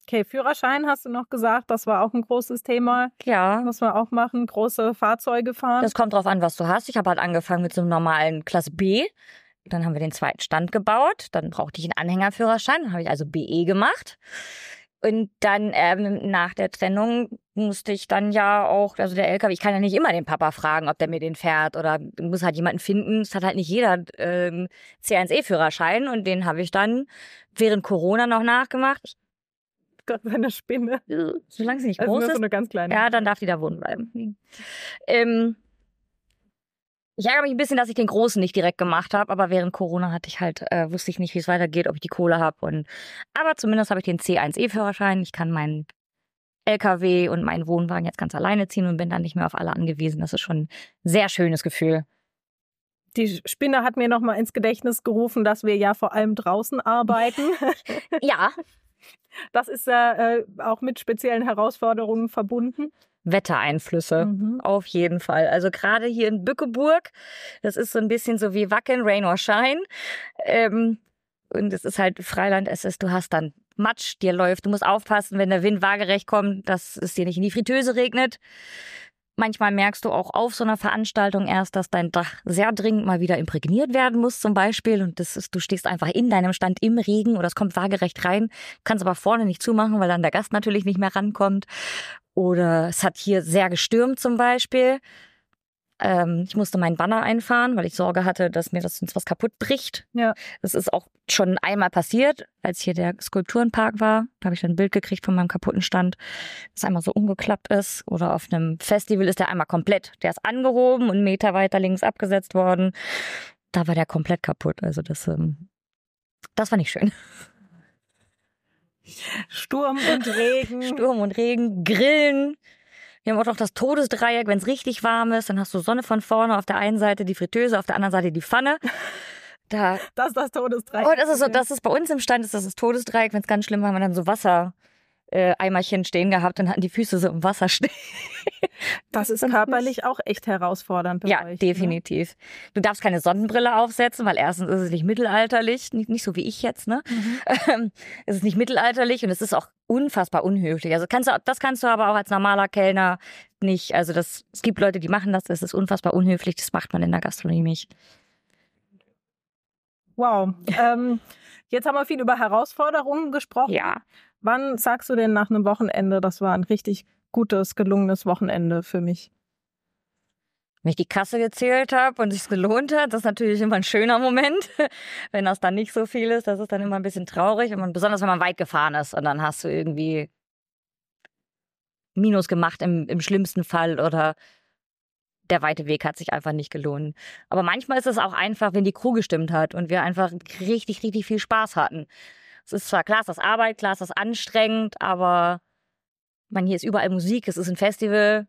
Okay, Führerschein hast du noch gesagt, das war auch ein großes Thema. Ja, Muss man auch machen, große Fahrzeuge fahren. Das kommt drauf an, was du hast. Ich habe halt angefangen mit so einem normalen Klasse B. Dann haben wir den zweiten Stand gebaut. Dann brauchte ich einen Anhängerführerschein. Dann habe ich also BE gemacht. Und dann ähm, nach der Trennung musste ich dann ja auch, also der LKW, ich kann ja nicht immer den Papa fragen, ob der mir den fährt oder muss halt jemanden finden. Es hat halt nicht jeder ähm, C1E-Führerschein und den habe ich dann während Corona noch nachgemacht. Gott, eine Spinne. Solange sie nicht Also groß nur ist. so eine ganz kleine. Ja, dann darf die da wohnen bleiben. Ähm, ich ärgere mich ein bisschen, dass ich den Großen nicht direkt gemacht habe, aber während Corona hatte ich halt, äh, wusste ich nicht, wie es weitergeht, ob ich die Kohle habe. Und aber zumindest habe ich den C1E-Führerschein. Ich kann meinen LKW und meinen Wohnwagen jetzt ganz alleine ziehen und bin dann nicht mehr auf alle angewiesen. Das ist schon ein sehr schönes Gefühl. Die Spinne hat mir noch mal ins Gedächtnis gerufen, dass wir ja vor allem draußen arbeiten. (laughs) Ja, Das ist ja äh, auch mit speziellen Herausforderungen verbunden. Wettereinflüsse. Mhm. Auf jeden Fall. Also gerade hier in Bückeburg, das ist so ein bisschen so wie Wacken, Rain or Shine. Ähm, und es ist halt Freiland, es ist, du hast dann Matsch, dir läuft. Du musst aufpassen, wenn der Wind waagerecht kommt, dass es dir nicht in die Fritteuse regnet. Manchmal merkst du auch auf so einer Veranstaltung erst, dass dein Dach sehr dringend mal wieder imprägniert werden muss, zum Beispiel. Und das ist, du stehst einfach in deinem Stand im Regen oder es kommt waagerecht rein, kannst aber vorne nicht zumachen, weil dann der Gast natürlich nicht mehr rankommt. Oder es hat hier sehr gestürmt zum Beispiel. Ähm, ich musste meinen Banner einfahren, weil ich Sorge hatte, dass mir das sonst was kaputt bricht. Ja. Das ist auch schon einmal passiert, als hier der Skulpturenpark war. Da habe ich dann ein Bild gekriegt von meinem kaputten Stand, das einmal so umgeklappt ist. Oder auf einem Festival ist der einmal komplett. Der ist angehoben und einen Meter weiter links abgesetzt worden. Da war der komplett kaputt. Also das, ähm, das war nicht schön. Sturm und Regen. (laughs) Sturm und Regen, Grillen. Wir haben auch noch das Todesdreieck, wenn es richtig warm ist, dann hast du Sonne von vorne auf der einen Seite, die Fritteuse, auf der anderen Seite die Pfanne. (laughs) Da, Das ist das Todesdreieck. oh, das ist so, das ist bei uns im Stand, ist das das Todesdreieck, wenn es ganz schlimm war, haben wir dann so Wasser. Äh, Eimerchen stehen gehabt und hatten die Füße so im Wasser stehen. Das ist körperlich auch echt herausfordernd. bei Ja, euch, ne? definitiv. Du darfst keine Sonnenbrille aufsetzen, weil erstens ist es nicht mittelalterlich, nicht, nicht so wie ich jetzt, ne? (laughs) Ähm, es ist nicht mittelalterlich und es ist auch unfassbar unhöflich. Also kannst du, das kannst du aber auch als normaler Kellner nicht. Also das, es gibt Leute, die machen das, das ist unfassbar unhöflich, das macht man in der Gastronomie nicht. Wow. ähm, jetzt haben wir viel über Herausforderungen gesprochen. Ja. Wann sagst du denn nach einem Wochenende, das war ein richtig gutes, gelungenes Wochenende für mich? Wenn ich die Kasse gezählt habe und es gelohnt hat, das ist natürlich immer ein schöner Moment. (laughs) Wenn das dann nicht so viel ist, das ist dann immer ein bisschen traurig. Und besonders wenn man weit gefahren ist und dann hast du irgendwie Minus gemacht im, im schlimmsten Fall oder der weite Weg hat sich einfach nicht gelohnt. Aber manchmal ist es auch einfach, wenn die Crew gestimmt hat und wir einfach richtig, richtig viel Spaß hatten. Es ist zwar klar, es ist Arbeit, klar, es ist anstrengend, aber man, hier ist überall Musik, es ist ein Festival.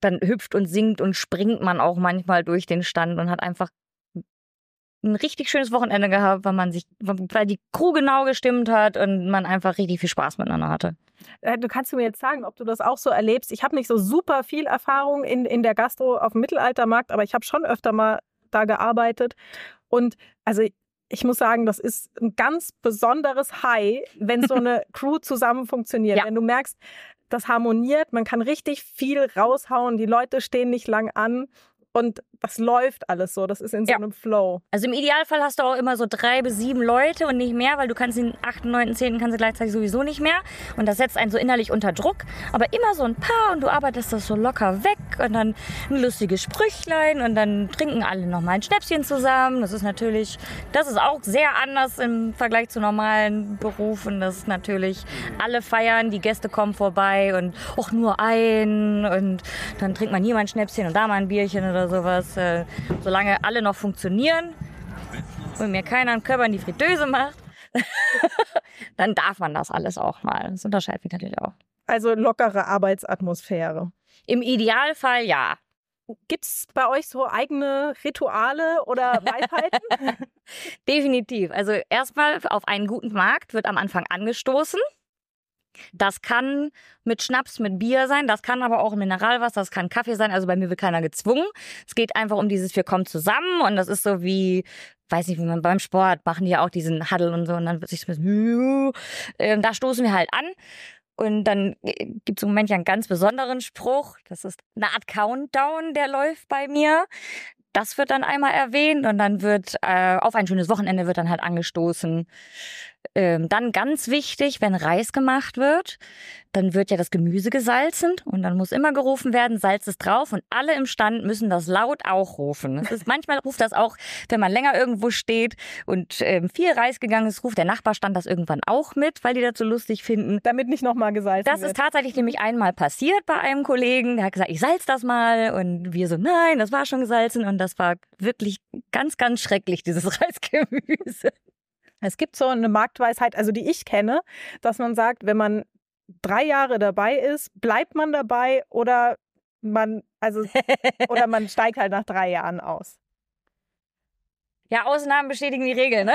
Dann hüpft und singt und springt man auch manchmal durch den Stand und hat einfach ein richtig schönes Wochenende gehabt, weil man sich, weil die Crew genau gestimmt hat und man einfach richtig viel Spaß miteinander hatte. Äh, du kannst mir jetzt sagen, ob du das auch so erlebst. Ich habe nicht so super viel Erfahrung in, in der Gastro auf dem Mittelaltermarkt, aber ich habe schon öfter mal da gearbeitet. Und also ich muss sagen, das ist ein ganz besonderes High, wenn so eine (laughs) Crew zusammen funktioniert. Ja. Wenn du merkst, das harmoniert, man kann richtig viel raushauen, die Leute stehen nicht lang an und das läuft alles so. Das ist in so ja. einem Flow. Also im Idealfall hast du auch immer so drei bis sieben Leute und nicht mehr, weil du kannst den 8., 9., 10. kannst du gleichzeitig sowieso nicht mehr. Und das setzt einen so innerlich unter Druck. Aber immer so ein paar und du arbeitest das so locker weg und dann ein lustiges Sprüchlein und dann trinken alle nochmal ein Schnäpschen zusammen. Das ist natürlich, das ist auch sehr anders im Vergleich zu normalen Berufen. Das ist natürlich, alle feiern, die Gäste kommen vorbei und auch nur ein und dann trinkt man hier mal ein Schnäpschen und da mal ein Bierchen oder sowas dass äh, solange alle noch funktionieren und mir keiner einen Körper in die Fritteuse macht, (laughs) dann darf man das alles auch mal. Das unterscheidet mich natürlich auch. Also lockere Arbeitsatmosphäre. Im Idealfall ja. Gibt es bei euch so eigene Rituale oder Weisheiten? (laughs) Definitiv. Also erstmal auf einen guten Markt wird am Anfang angestoßen. Das kann mit Schnaps, mit Bier sein, das kann aber auch Mineralwasser, das kann Kaffee sein. Also bei mir wird keiner gezwungen. Es geht einfach um dieses, wir kommen zusammen und das ist so wie, weiß nicht, wie man beim Sport machen die ja auch diesen Huddle und so und dann wird sich so, äh, da stoßen wir halt an. Und dann äh, gibt es im Moment ja einen ganz besonderen Spruch. Das ist eine Art Countdown, der läuft bei mir. Das wird dann einmal erwähnt und dann wird äh, auf ein schönes Wochenende wird dann halt angestoßen. Ähm, dann ganz wichtig, wenn Reis gemacht wird, dann wird ja das Gemüse gesalzen und dann muss immer gerufen werden, Salz ist drauf und alle im Stand müssen das laut auch rufen. Das ist, manchmal ruft das auch, wenn man länger irgendwo steht und ähm, viel Reis gegangen ist, ruft der Nachbarstand das irgendwann auch mit, weil die das so lustig finden. Damit nicht nochmal gesalzen das wird. Das ist tatsächlich nämlich einmal passiert bei einem Kollegen, der hat gesagt, ich salz das mal und wir so, nein, das war schon gesalzen und das war wirklich ganz, ganz schrecklich, dieses (laughs) Reisgemüse. Es gibt so eine Marktweisheit, also die ich kenne, dass man sagt, wenn man drei Jahre dabei ist, bleibt man dabei oder man, also, oder man (laughs) steigt halt nach drei Jahren aus. Ja, Ausnahmen bestätigen die Regel, ne? (laughs)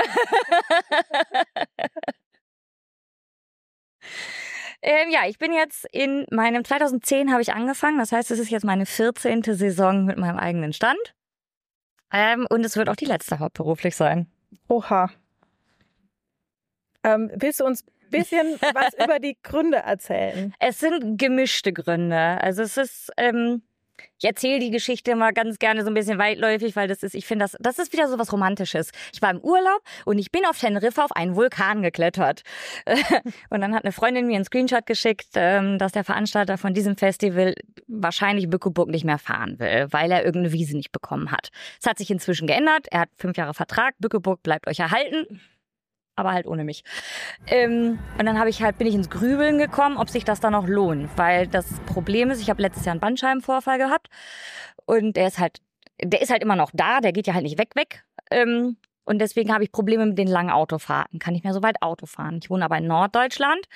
ähm, ja, ich bin jetzt in meinem 2010 habe ich angefangen. Das heißt, es ist jetzt meine 14. Saison mit meinem eigenen Stand. Ähm, und es wird auch die letzte hauptberuflich sein. Oha. Ähm, willst du uns ein bisschen (laughs) was über die Gründe erzählen? Es sind gemischte Gründe. Also es ist, ähm, ich erzähle die Geschichte mal ganz gerne so ein bisschen weitläufig, weil das ist, ich finde, das, das ist wieder so was Romantisches. Ich war im Urlaub und ich bin auf Teneriffa auf einen Vulkan geklettert. (laughs) und dann hat eine Freundin mir einen Screenshot geschickt, ähm, dass der Veranstalter von diesem Festival wahrscheinlich Bückeburg nicht mehr fahren will, weil er irgendeine Wiese nicht bekommen hat. Es hat sich inzwischen geändert. Er hat fünf Jahre Vertrag. Bückeburg bleibt euch erhalten aber halt ohne mich. Ähm, und dann habe ich halt bin ich ins Grübeln gekommen, ob sich das dann noch lohnt, weil das Problem ist, ich habe letztes Jahr einen Bandscheibenvorfall gehabt und der ist halt der ist halt immer noch da, der geht ja halt nicht weg weg. Ähm, und deswegen habe ich Probleme mit den langen Autofahrten. Kann nicht mehr so weit Auto fahren. Ich wohne aber in Norddeutschland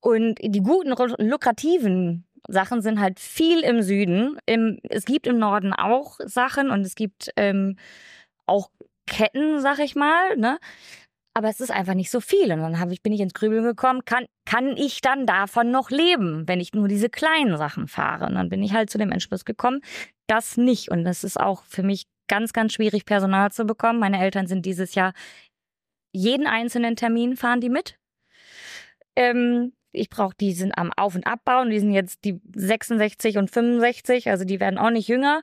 und die guten lukrativen Sachen sind halt viel im Süden. Im, es gibt im Norden auch Sachen und es gibt ähm, auch Ketten, sag ich mal. Ne? Aber es ist einfach nicht so viel. Und dann hab ich, bin ich ins Grübeln gekommen, kann, kann ich dann davon noch leben, wenn ich nur diese kleinen Sachen fahre? Und dann bin ich halt zu dem Entschluss gekommen, das nicht. Und das ist auch für mich ganz, ganz schwierig, Personal zu bekommen. Meine Eltern sind dieses Jahr jeden einzelnen Termin fahren die mit. Ähm, Ich brauche, die sind am Auf- und Abbauen, die sind jetzt die 66 und 65, also die werden auch nicht jünger,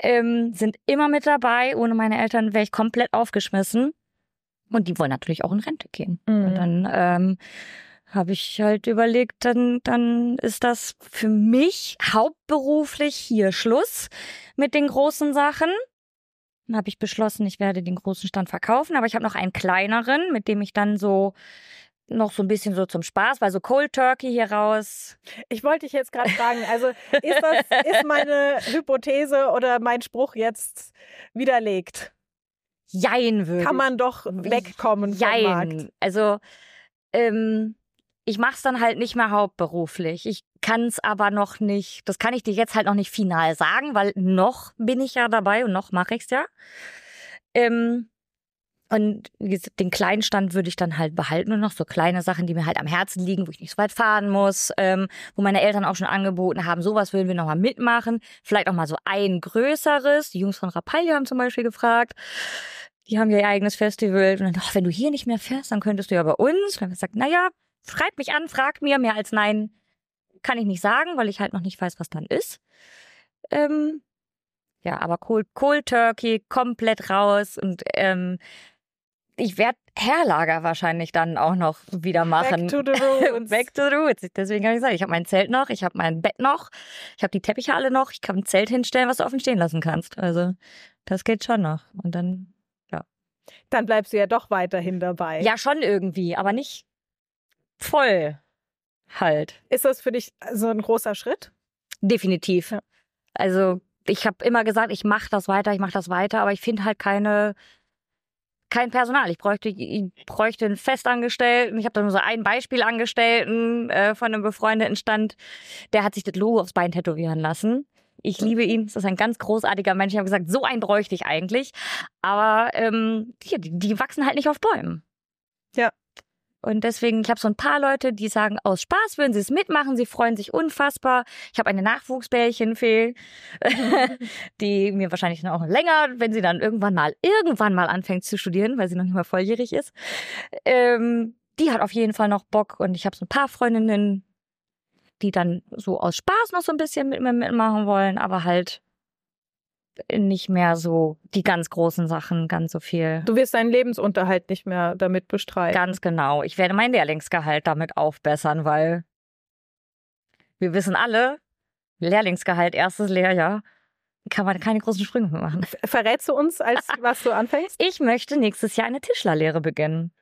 ähm, sind immer mit dabei. Ohne meine Eltern wäre ich komplett aufgeschmissen. Und die wollen natürlich auch in Rente gehen. Mhm. Und dann ähm, habe ich halt überlegt, dann, dann ist das für mich hauptberuflich hier Schluss mit den großen Sachen. Dann habe ich beschlossen, ich werde den großen Stand verkaufen, aber ich habe noch einen kleineren, mit dem ich dann so noch so ein bisschen so zum Spaß, weil so Cold Turkey hier raus. Ich wollte dich jetzt gerade fragen, also ist das (laughs) ist meine Hypothese oder mein Spruch jetzt widerlegt? Jein würde. Kann man doch wegkommen vom Jein. Markt. Also ähm, ich mache es dann halt nicht mehr hauptberuflich. Ich kann es aber noch nicht, das kann ich dir jetzt halt noch nicht final sagen, weil noch bin ich ja dabei und noch mache ich's ja. Ähm, und den kleinen Stand würde ich dann halt behalten und noch so kleine Sachen, die mir halt am Herzen liegen, wo ich nicht so weit fahren muss, ähm, wo meine Eltern auch schon angeboten haben, sowas würden wir nochmal mitmachen. Vielleicht auch mal so ein größeres. Die Jungs von Rapalje haben zum Beispiel gefragt. Die haben ja ihr eigenes Festival. Und dann, ach, wenn du hier nicht mehr fährst, dann könntest du ja bei uns. Und dann gesagt, naja, schreib mich an, frag mir. Mehr als nein kann ich nicht sagen, weil ich halt noch nicht weiß, was dann ist. Ähm, ja, aber Cold, Cold Turkey komplett raus und ähm, ich werde Herlager wahrscheinlich dann auch noch wieder machen. Back to the roots. (laughs) Back to the roots. Deswegen habe ich gesagt, ich habe mein Zelt noch, ich habe mein Bett noch, ich habe die Teppiche alle noch, ich kann ein Zelt hinstellen, was du offen stehen lassen kannst. Also das geht schon noch. Und dann, Dann bleibst du ja doch weiterhin dabei. ja schon irgendwie, aber nicht voll halt. Ist das für dich so ein großer Schritt? Definitiv. Ja. Also ich habe immer gesagt, ich mache das weiter, ich mache das weiter, aber ich finde halt keine kein Personal. Ich bräuchte, ich bräuchte einen Festangestellten. Ich habe da nur so ein Beispiel Angestellten äh, von einem befreundeten Stand. Der hat sich das Logo aufs Bein tätowieren lassen. Ich liebe ihn. Das ist ein ganz großartiger Mensch. Ich habe gesagt, so einen bräuchte ich eigentlich. Aber ähm, die, die wachsen halt nicht auf Bäumen. Und deswegen, ich habe so ein paar Leute, die sagen, aus Spaß würden sie es mitmachen, sie freuen sich unfassbar. Ich habe eine Nachwuchsbärchenfee, (laughs) die mir wahrscheinlich auch länger, wenn sie dann irgendwann mal, irgendwann mal anfängt zu studieren, weil sie noch nicht mal volljährig ist. Ähm, die hat auf jeden Fall noch Bock und ich habe so ein paar Freundinnen, die dann so aus Spaß noch so ein bisschen mit mir mitmachen wollen, aber halt nicht mehr so die ganz großen Sachen, ganz so viel. Du wirst deinen Lebensunterhalt nicht mehr damit bestreiten. Ganz genau. Ich werde mein Lehrlingsgehalt damit aufbessern, weil wir wissen alle, Lehrlingsgehalt, erstes Lehrjahr, kann man keine großen Sprünge machen. Ver- Verrätst du uns, als (laughs) was du anfängst? Ich möchte nächstes Jahr eine Tischlerlehre beginnen.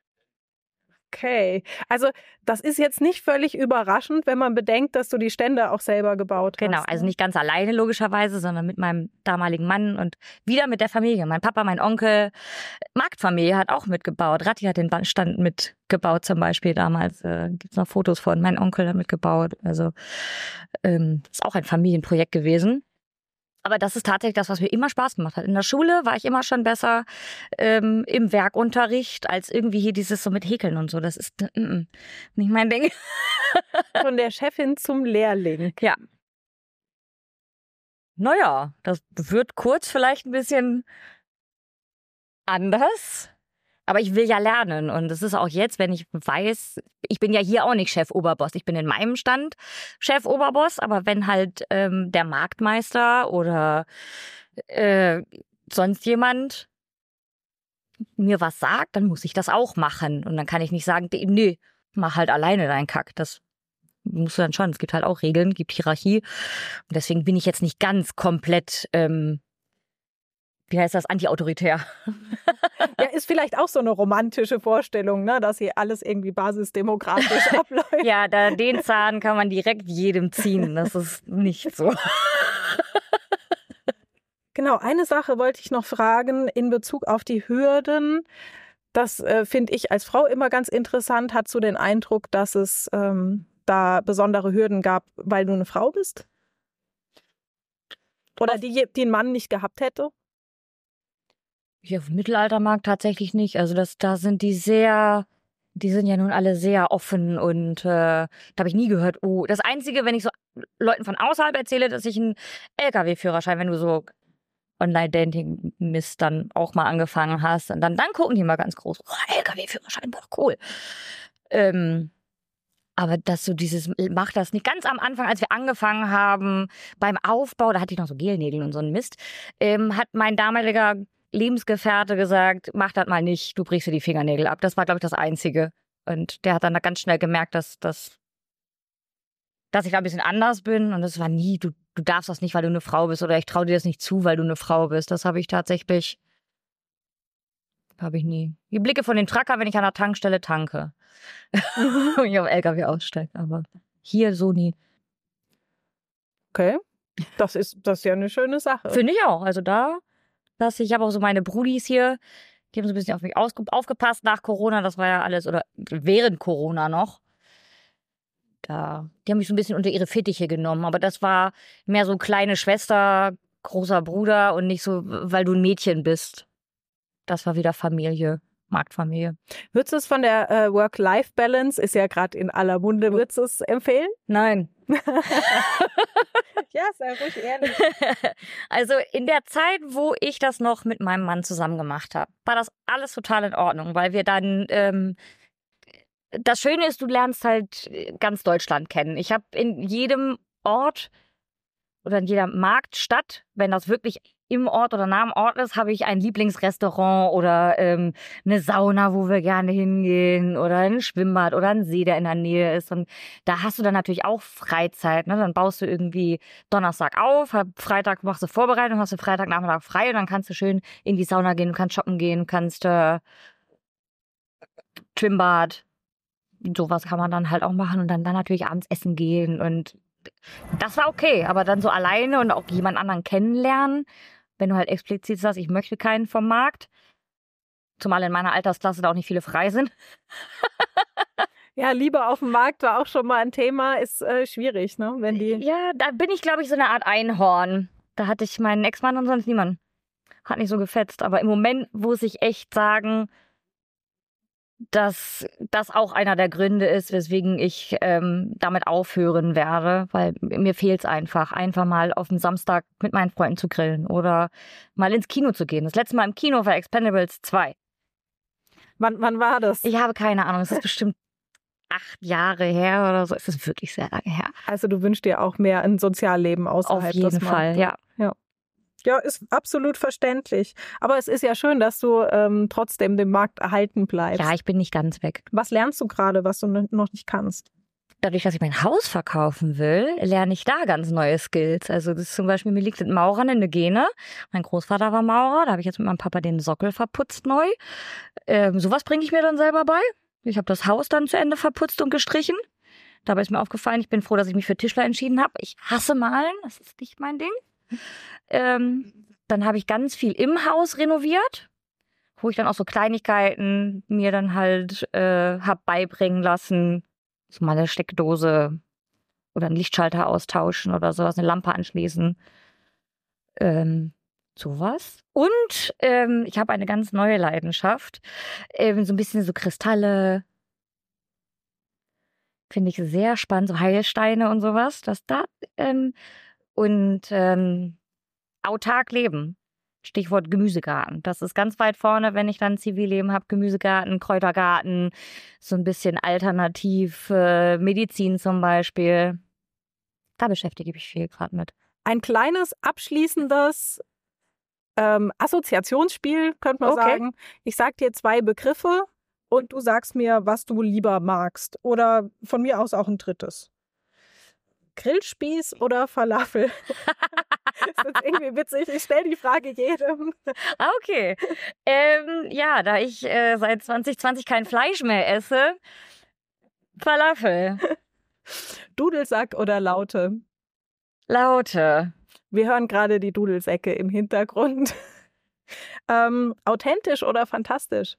Okay. Also, das ist jetzt nicht völlig überraschend, wenn man bedenkt, dass du die Stände auch selber gebaut Genau, hast. also ne? nicht ganz alleine logischerweise, sondern mit meinem damaligen Mann und wieder mit der Familie. Mein Papa, mein Onkel, Marktfamilie hat auch mitgebaut. Ratti hat den Stand mitgebaut zum Beispiel damals. Äh, Gibt noch Fotos von. Mein Onkel hat mitgebaut. Also ähm, ist auch ein Familienprojekt gewesen. Aber das ist tatsächlich das, was mir immer Spaß gemacht hat. In der Schule war ich immer schon besser ähm, im Werkunterricht als irgendwie hier dieses so mit Häkeln und so. Das ist mm, mm, nicht mein Ding. (laughs) Von der Chefin zum Lehrling. Naja, das wird kurz vielleicht ein bisschen anders. Aber ich will ja lernen. Und es ist auch jetzt, wenn ich weiß, ich bin ja hier auch nicht Chef-Oberboss. Ich bin in meinem Stand Chef-Oberboss. Aber wenn halt ähm, der Marktmeister oder äh, sonst jemand mir was sagt, dann muss ich das auch machen. Und dann kann ich nicht sagen, nee, mach halt alleine deinen Kack. Das musst du dann schon. Es gibt halt auch Regeln, gibt Hierarchie. Und deswegen bin ich jetzt nicht ganz komplett, ähm, wie heißt das, anti-autoritär. (laughs) Ja, ist vielleicht auch so eine romantische Vorstellung, ne, dass hier alles irgendwie basisdemokratisch (laughs) abläuft. Ja, da, den Zahn kann man direkt jedem ziehen. Das ist nicht so. (laughs) Genau, eine Sache wollte ich noch fragen in Bezug auf die Hürden. Das äh, finde ich als Frau immer ganz interessant. Hast du den Eindruck, dass es ähm, da besondere Hürden gab, weil du eine Frau bist? Oder die, die ein Mann nicht gehabt hätte? Hier auf dem Mittelaltermarkt tatsächlich nicht. Also das, da sind die sehr, die sind ja nun alle sehr offen und äh, da habe ich nie gehört, oh, das Einzige, wenn ich so Leuten von außerhalb erzähle, dass ich einen LKW-Führerschein, wenn du so Online-Dating-Mist dann auch mal angefangen hast, und dann, dann gucken die mal ganz groß, oh, LKW-Führerschein, boah, cool. Ähm, Aber dass so dieses, mach das nicht. Ganz am Anfang, als wir angefangen haben, beim Aufbau, da hatte ich noch so Gelnägel und so einen Mist, ähm, hat mein damaliger Lebensgefährte gesagt, mach das mal nicht, du brichst dir die Fingernägel ab. Das war, glaube ich, das Einzige. Und der hat dann ganz schnell gemerkt, dass, dass, dass ich da ein bisschen anders bin. Und das war nie, du, du darfst das nicht, weil du eine Frau bist. Oder ich traue dir das nicht zu, weil du eine Frau bist. Das habe ich tatsächlich, habe ich nie. Die Blicke von den Trucker, wenn ich an der Tankstelle tanke. Mhm. (laughs) und ich auf LKW aussteige. Aber hier so nie. Okay. Das ist, das ist ja eine schöne Sache. Finde ich auch. Also da, dass ich habe auch so meine Brudis hier, die haben so ein bisschen auf mich aufgepasst nach Corona. Das war ja alles, oder während Corona noch. Da, die haben mich so ein bisschen unter ihre Fittiche genommen. Aber das war mehr so kleine Schwester, großer Bruder und nicht so, weil du ein Mädchen bist. Das war wieder Familie, Marktfamilie. Würdest du es von der äh, Work-Life-Balance, ist ja gerade in aller Munde, würdest du es empfehlen? Nein. (laughs) ja, sei ruhig ehrlich. (laughs) Also in der Zeit, wo ich das noch mit meinem Mann zusammen gemacht habe, war das alles total in Ordnung, weil wir dann ähm, das Schöne ist, du lernst halt ganz Deutschland kennen. Ich habe in jedem Ort oder in jeder Marktstadt, wenn das wirklich im Ort oder nah am Ort ist, habe ich ein Lieblingsrestaurant oder ähm, eine Sauna, wo wir gerne hingehen oder ein Schwimmbad oder ein See, der in der Nähe ist. Und da hast du dann natürlich auch Freizeit. Ne? Dann baust du irgendwie Donnerstag auf, Freitag machst du Vorbereitung, hast du Freitagnachmittag frei und dann kannst du schön in die Sauna gehen, kannst shoppen gehen, kannst äh, Schwimmbad. Sowas kann man dann halt auch machen und dann, dann natürlich abends essen gehen und das war okay, aber dann so alleine und auch jemand anderen kennenlernen, wenn du halt explizit sagst, ich möchte keinen vom Markt, zumal in meiner Altersklasse da auch nicht viele frei sind. (laughs) Ja, Liebe auf dem Markt war auch schon mal ein Thema, ist äh, schwierig, ne? Wenn die. Ja, da bin ich, glaube ich, so eine Art Einhorn. Da hatte ich meinen Ex-Mann und sonst niemand. Hat nicht so gefetzt. Aber im Moment muss ich echt sagen, dass das auch einer der Gründe ist, weswegen ich ähm, damit aufhören werde, weil mir fehlt es einfach, einfach mal auf dem Samstag mit meinen Freunden zu grillen oder mal ins Kino zu gehen. Das letzte Mal im Kino war Expendables 2. Wann, wann war das? Ich habe keine Ahnung, es ist bestimmt acht Jahre her oder so. Es ist wirklich sehr lange her. Also du wünschst dir auch mehr ein Sozialleben außerhalb Auf jeden Fall, ja. Ja. Ja, ist absolut verständlich. Aber es ist ja schön, dass du ähm, trotzdem dem Markt erhalten bleibst. Ja, ich bin nicht ganz weg. was lernst du gerade, was du noch nicht kannst? dadurch, dass ich mein Haus verkaufen will, lerne ich da ganz neue Skills. Also das ist zum Beispiel, mir liegt mit Maurern in der Gene. Mein Großvater war Maurer, da habe ich jetzt mit meinem Papa den Sockel verputzt neu. Ähm, sowas bringe ich mir dann selber bei. Ich habe das Haus dann zu Ende verputzt und gestrichen. Dabei ist mir aufgefallen, ich bin froh, dass ich mich für Tischler entschieden habe. Ich hasse Malen, das ist nicht mein Ding. Ähm, dann habe ich ganz viel im Haus renoviert, wo ich dann auch so Kleinigkeiten mir dann halt äh, hab beibringen lassen. So mal eine Steckdose oder einen Lichtschalter austauschen oder sowas, eine Lampe anschließen. Ähm, sowas. Und ähm, ich habe eine ganz neue Leidenschaft. Ähm, so ein bisschen so Kristalle. Finde ich sehr spannend, so Heilsteine und sowas. Das da. Ähm, und ähm, autark leben. Stichwort Gemüsegarten. Das ist ganz weit vorne, wenn ich dann Zivilleben habe. Gemüsegarten, Kräutergarten, so ein bisschen alternativ, äh, Medizin zum Beispiel. Da beschäftige ich mich viel gerade mit. Ein kleines abschließendes ähm, Assoziationsspiel, könnte man Okay. sagen. Ich sag dir zwei Begriffe und du sagst mir, was du lieber magst. Oder von mir aus auch ein drittes. Grillspieß oder Falafel? (laughs) das ist irgendwie witzig. Ich stelle die Frage jedem. Ah, okay. ähm, ja, da ich äh, seit 2020 kein Fleisch mehr esse, Falafel. (laughs) Dudelsack oder Laute? Laute. Wir hören gerade die Dudelsäcke im Hintergrund. (laughs) ähm, authentisch oder fantastisch?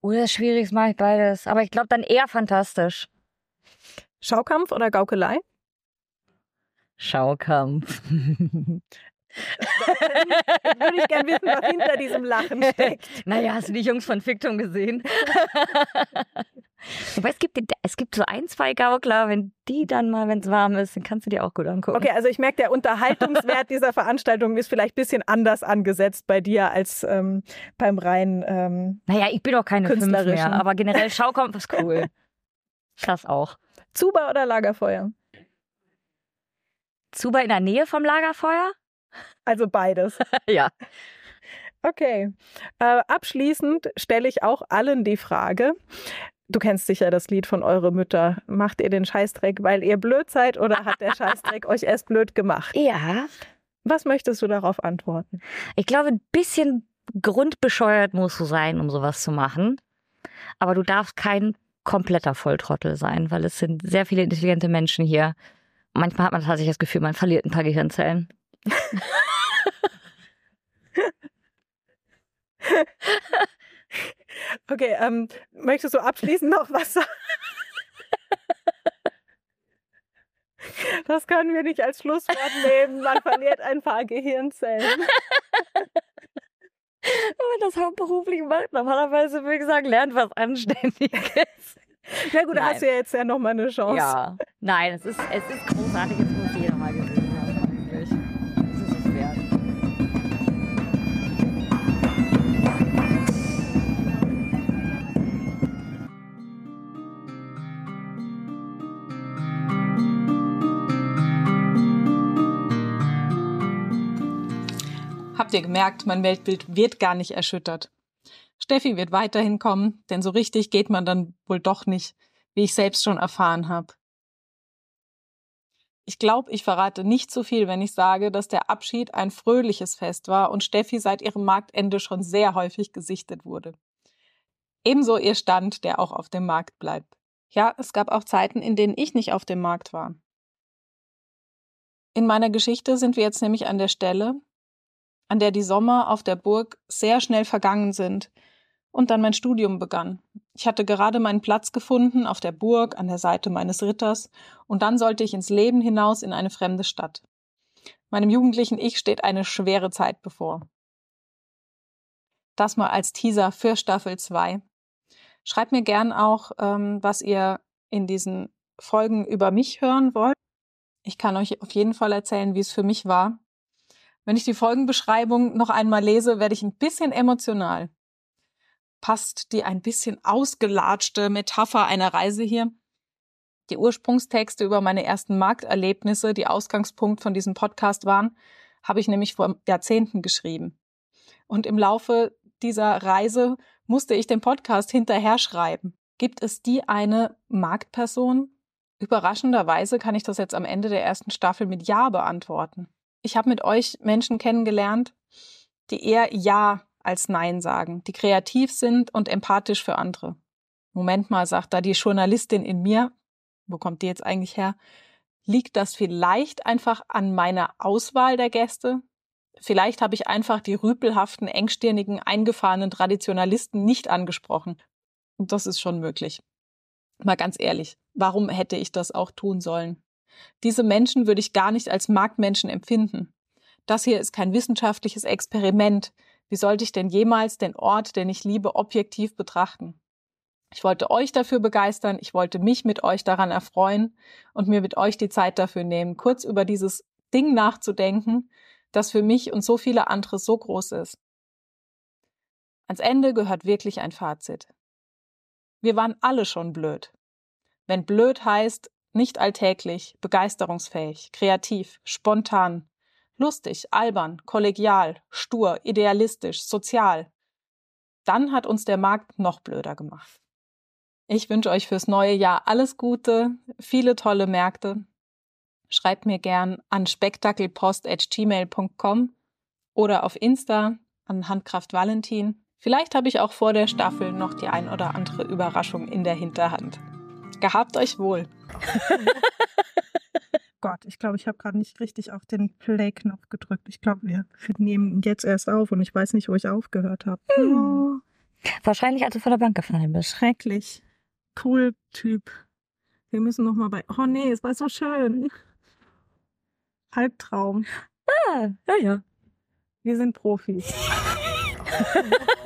Oh, das ist schwierig, das mache ich beides. Aber ich glaube dann eher fantastisch. Schaukampf oder Gaukelei? Schaukampf. Würde ich gern wissen, was hinter diesem Lachen steckt. (laughs) naja, hast du die Jungs von Fiktum gesehen? (laughs) Wobei es gibt, es gibt so ein, zwei Gaukler, wenn die dann mal, wenn es warm ist, dann kannst du dir auch gut angucken. Okay, also ich merke, der Unterhaltungswert dieser Veranstaltung ist vielleicht ein bisschen anders angesetzt bei dir als ähm, beim rein. Ähm, Naja, ich bin doch keine fünf Künstlerischen. mehr, aber generell Schaukampf ist cool. (laughs) Das auch. Zuba oder Lagerfeuer? Zuba in der Nähe vom Lagerfeuer? Also beides. (laughs) ja. Okay. Äh, abschließend stelle ich auch allen die Frage. Du kennst sicher das Lied von Eure Mütter. Macht ihr den Scheißdreck, weil ihr blöd seid oder hat der Scheißdreck (laughs) euch erst blöd gemacht? Ja. Was möchtest du darauf antworten? Ich glaube, ein bisschen grundbescheuert musst du sein, um sowas zu machen. Aber du darfst kein kompletter Volltrottel sein, weil es sind sehr viele intelligente Menschen hier. Manchmal hat man tatsächlich das Gefühl, man verliert ein paar Gehirnzellen. (laughs) okay, ähm, möchtest du abschließend noch was sagen? Das können wir nicht als Schlusswort nehmen. Man verliert ein paar Gehirnzellen. (laughs) Wenn man das hauptberuflich macht, normalerweise würde ich sagen, lernt was Anständiges. (laughs) Na gut, da hast du ja jetzt ja nochmal eine Chance. Ja, nein, es ist, es ist großartig, jetzt muss Ihr gemerkt, mein Weltbild wird gar nicht erschüttert. Steffi wird weiterhin kommen, denn so richtig geht man dann wohl doch nicht, wie ich selbst schon erfahren habe. Ich glaube, ich verrate nicht zu viel, wenn ich sage, dass der Abschied ein fröhliches Fest war und Steffi seit ihrem Marktende schon sehr häufig gesichtet wurde. Ebenso ihr Stand, der auch auf dem Markt bleibt. Ja, es gab auch Zeiten, in denen ich nicht auf dem Markt war. In meiner Geschichte sind wir jetzt nämlich an der Stelle, an der die Sommer auf der Burg sehr schnell vergangen sind und dann mein Studium begann. Ich hatte gerade meinen Platz gefunden auf der Burg an der Seite meines Ritters und dann sollte ich ins Leben hinaus in eine fremde Stadt. Meinem jugendlichen Ich steht eine schwere Zeit bevor. Das mal als Teaser für Staffel 2. Schreibt mir gern auch, ähm, was ihr in diesen Folgen über mich hören wollt. Ich kann euch auf jeden Fall erzählen, wie es für mich war. Wenn ich die Folgenbeschreibung noch einmal lese, werde ich ein bisschen emotional. Passt die ein bisschen ausgelatschte Metapher einer Reise hier? Die Ursprungstexte über meine ersten Markterlebnisse, die Ausgangspunkt von diesem Podcast waren, habe ich nämlich vor Jahrzehnten geschrieben. Und im Laufe dieser Reise musste ich den Podcast hinterher schreiben. Gibt es die eine Marktperson? Überraschenderweise kann ich das jetzt am Ende der ersten Staffel mit Ja beantworten. Ich habe mit euch Menschen kennengelernt, die eher Ja als Nein sagen, die kreativ sind und empathisch für andere. Moment mal, sagt da die Journalistin in mir, wo kommt die jetzt eigentlich her? Liegt das vielleicht einfach an meiner Auswahl der Gäste? Vielleicht habe ich einfach die rüpelhaften, engstirnigen, eingefahrenen Traditionalisten nicht angesprochen. Und das ist schon möglich. Mal ganz ehrlich, warum hätte ich das auch tun sollen? Diese Menschen würde ich gar nicht als Marktmenschen empfinden. Das hier ist kein wissenschaftliches Experiment. Wie sollte ich denn jemals den Ort, den ich liebe, objektiv betrachten? Ich wollte euch dafür begeistern, ich wollte mich mit euch daran erfreuen und mir mit euch die Zeit dafür nehmen, kurz über dieses Ding nachzudenken, das für mich und so viele andere so groß ist. Ans Ende gehört wirklich ein Fazit. Wir waren alle schon blöd. Wenn blöd heißt, nicht alltäglich, begeisterungsfähig, kreativ, spontan, lustig, albern, kollegial, stur, idealistisch, sozial, dann hat uns der Markt noch blöder gemacht. Ich wünsche euch fürs neue Jahr alles Gute, viele tolle Märkte. Schreibt mir gern an spektakelpost.gmail.com oder auf Insta an Handkraft Valentin. Vielleicht habe ich auch vor der Staffel noch die ein oder andere Überraschung in der Hinterhand. Gehabt euch wohl. (laughs) Gott, ich glaube, ich habe gerade nicht richtig auf den Play-Knopf gedrückt. Ich glaube, wir nehmen jetzt erst auf und ich weiß nicht, wo ich aufgehört habe. Hm. Wahrscheinlich, als du von der Bank gefallen bist. Schrecklich. Cool Typ. Wir müssen noch mal bei. Oh nee, es war so schön. Albtraum. Ah, ja, ja. Wir sind Profis. (laughs)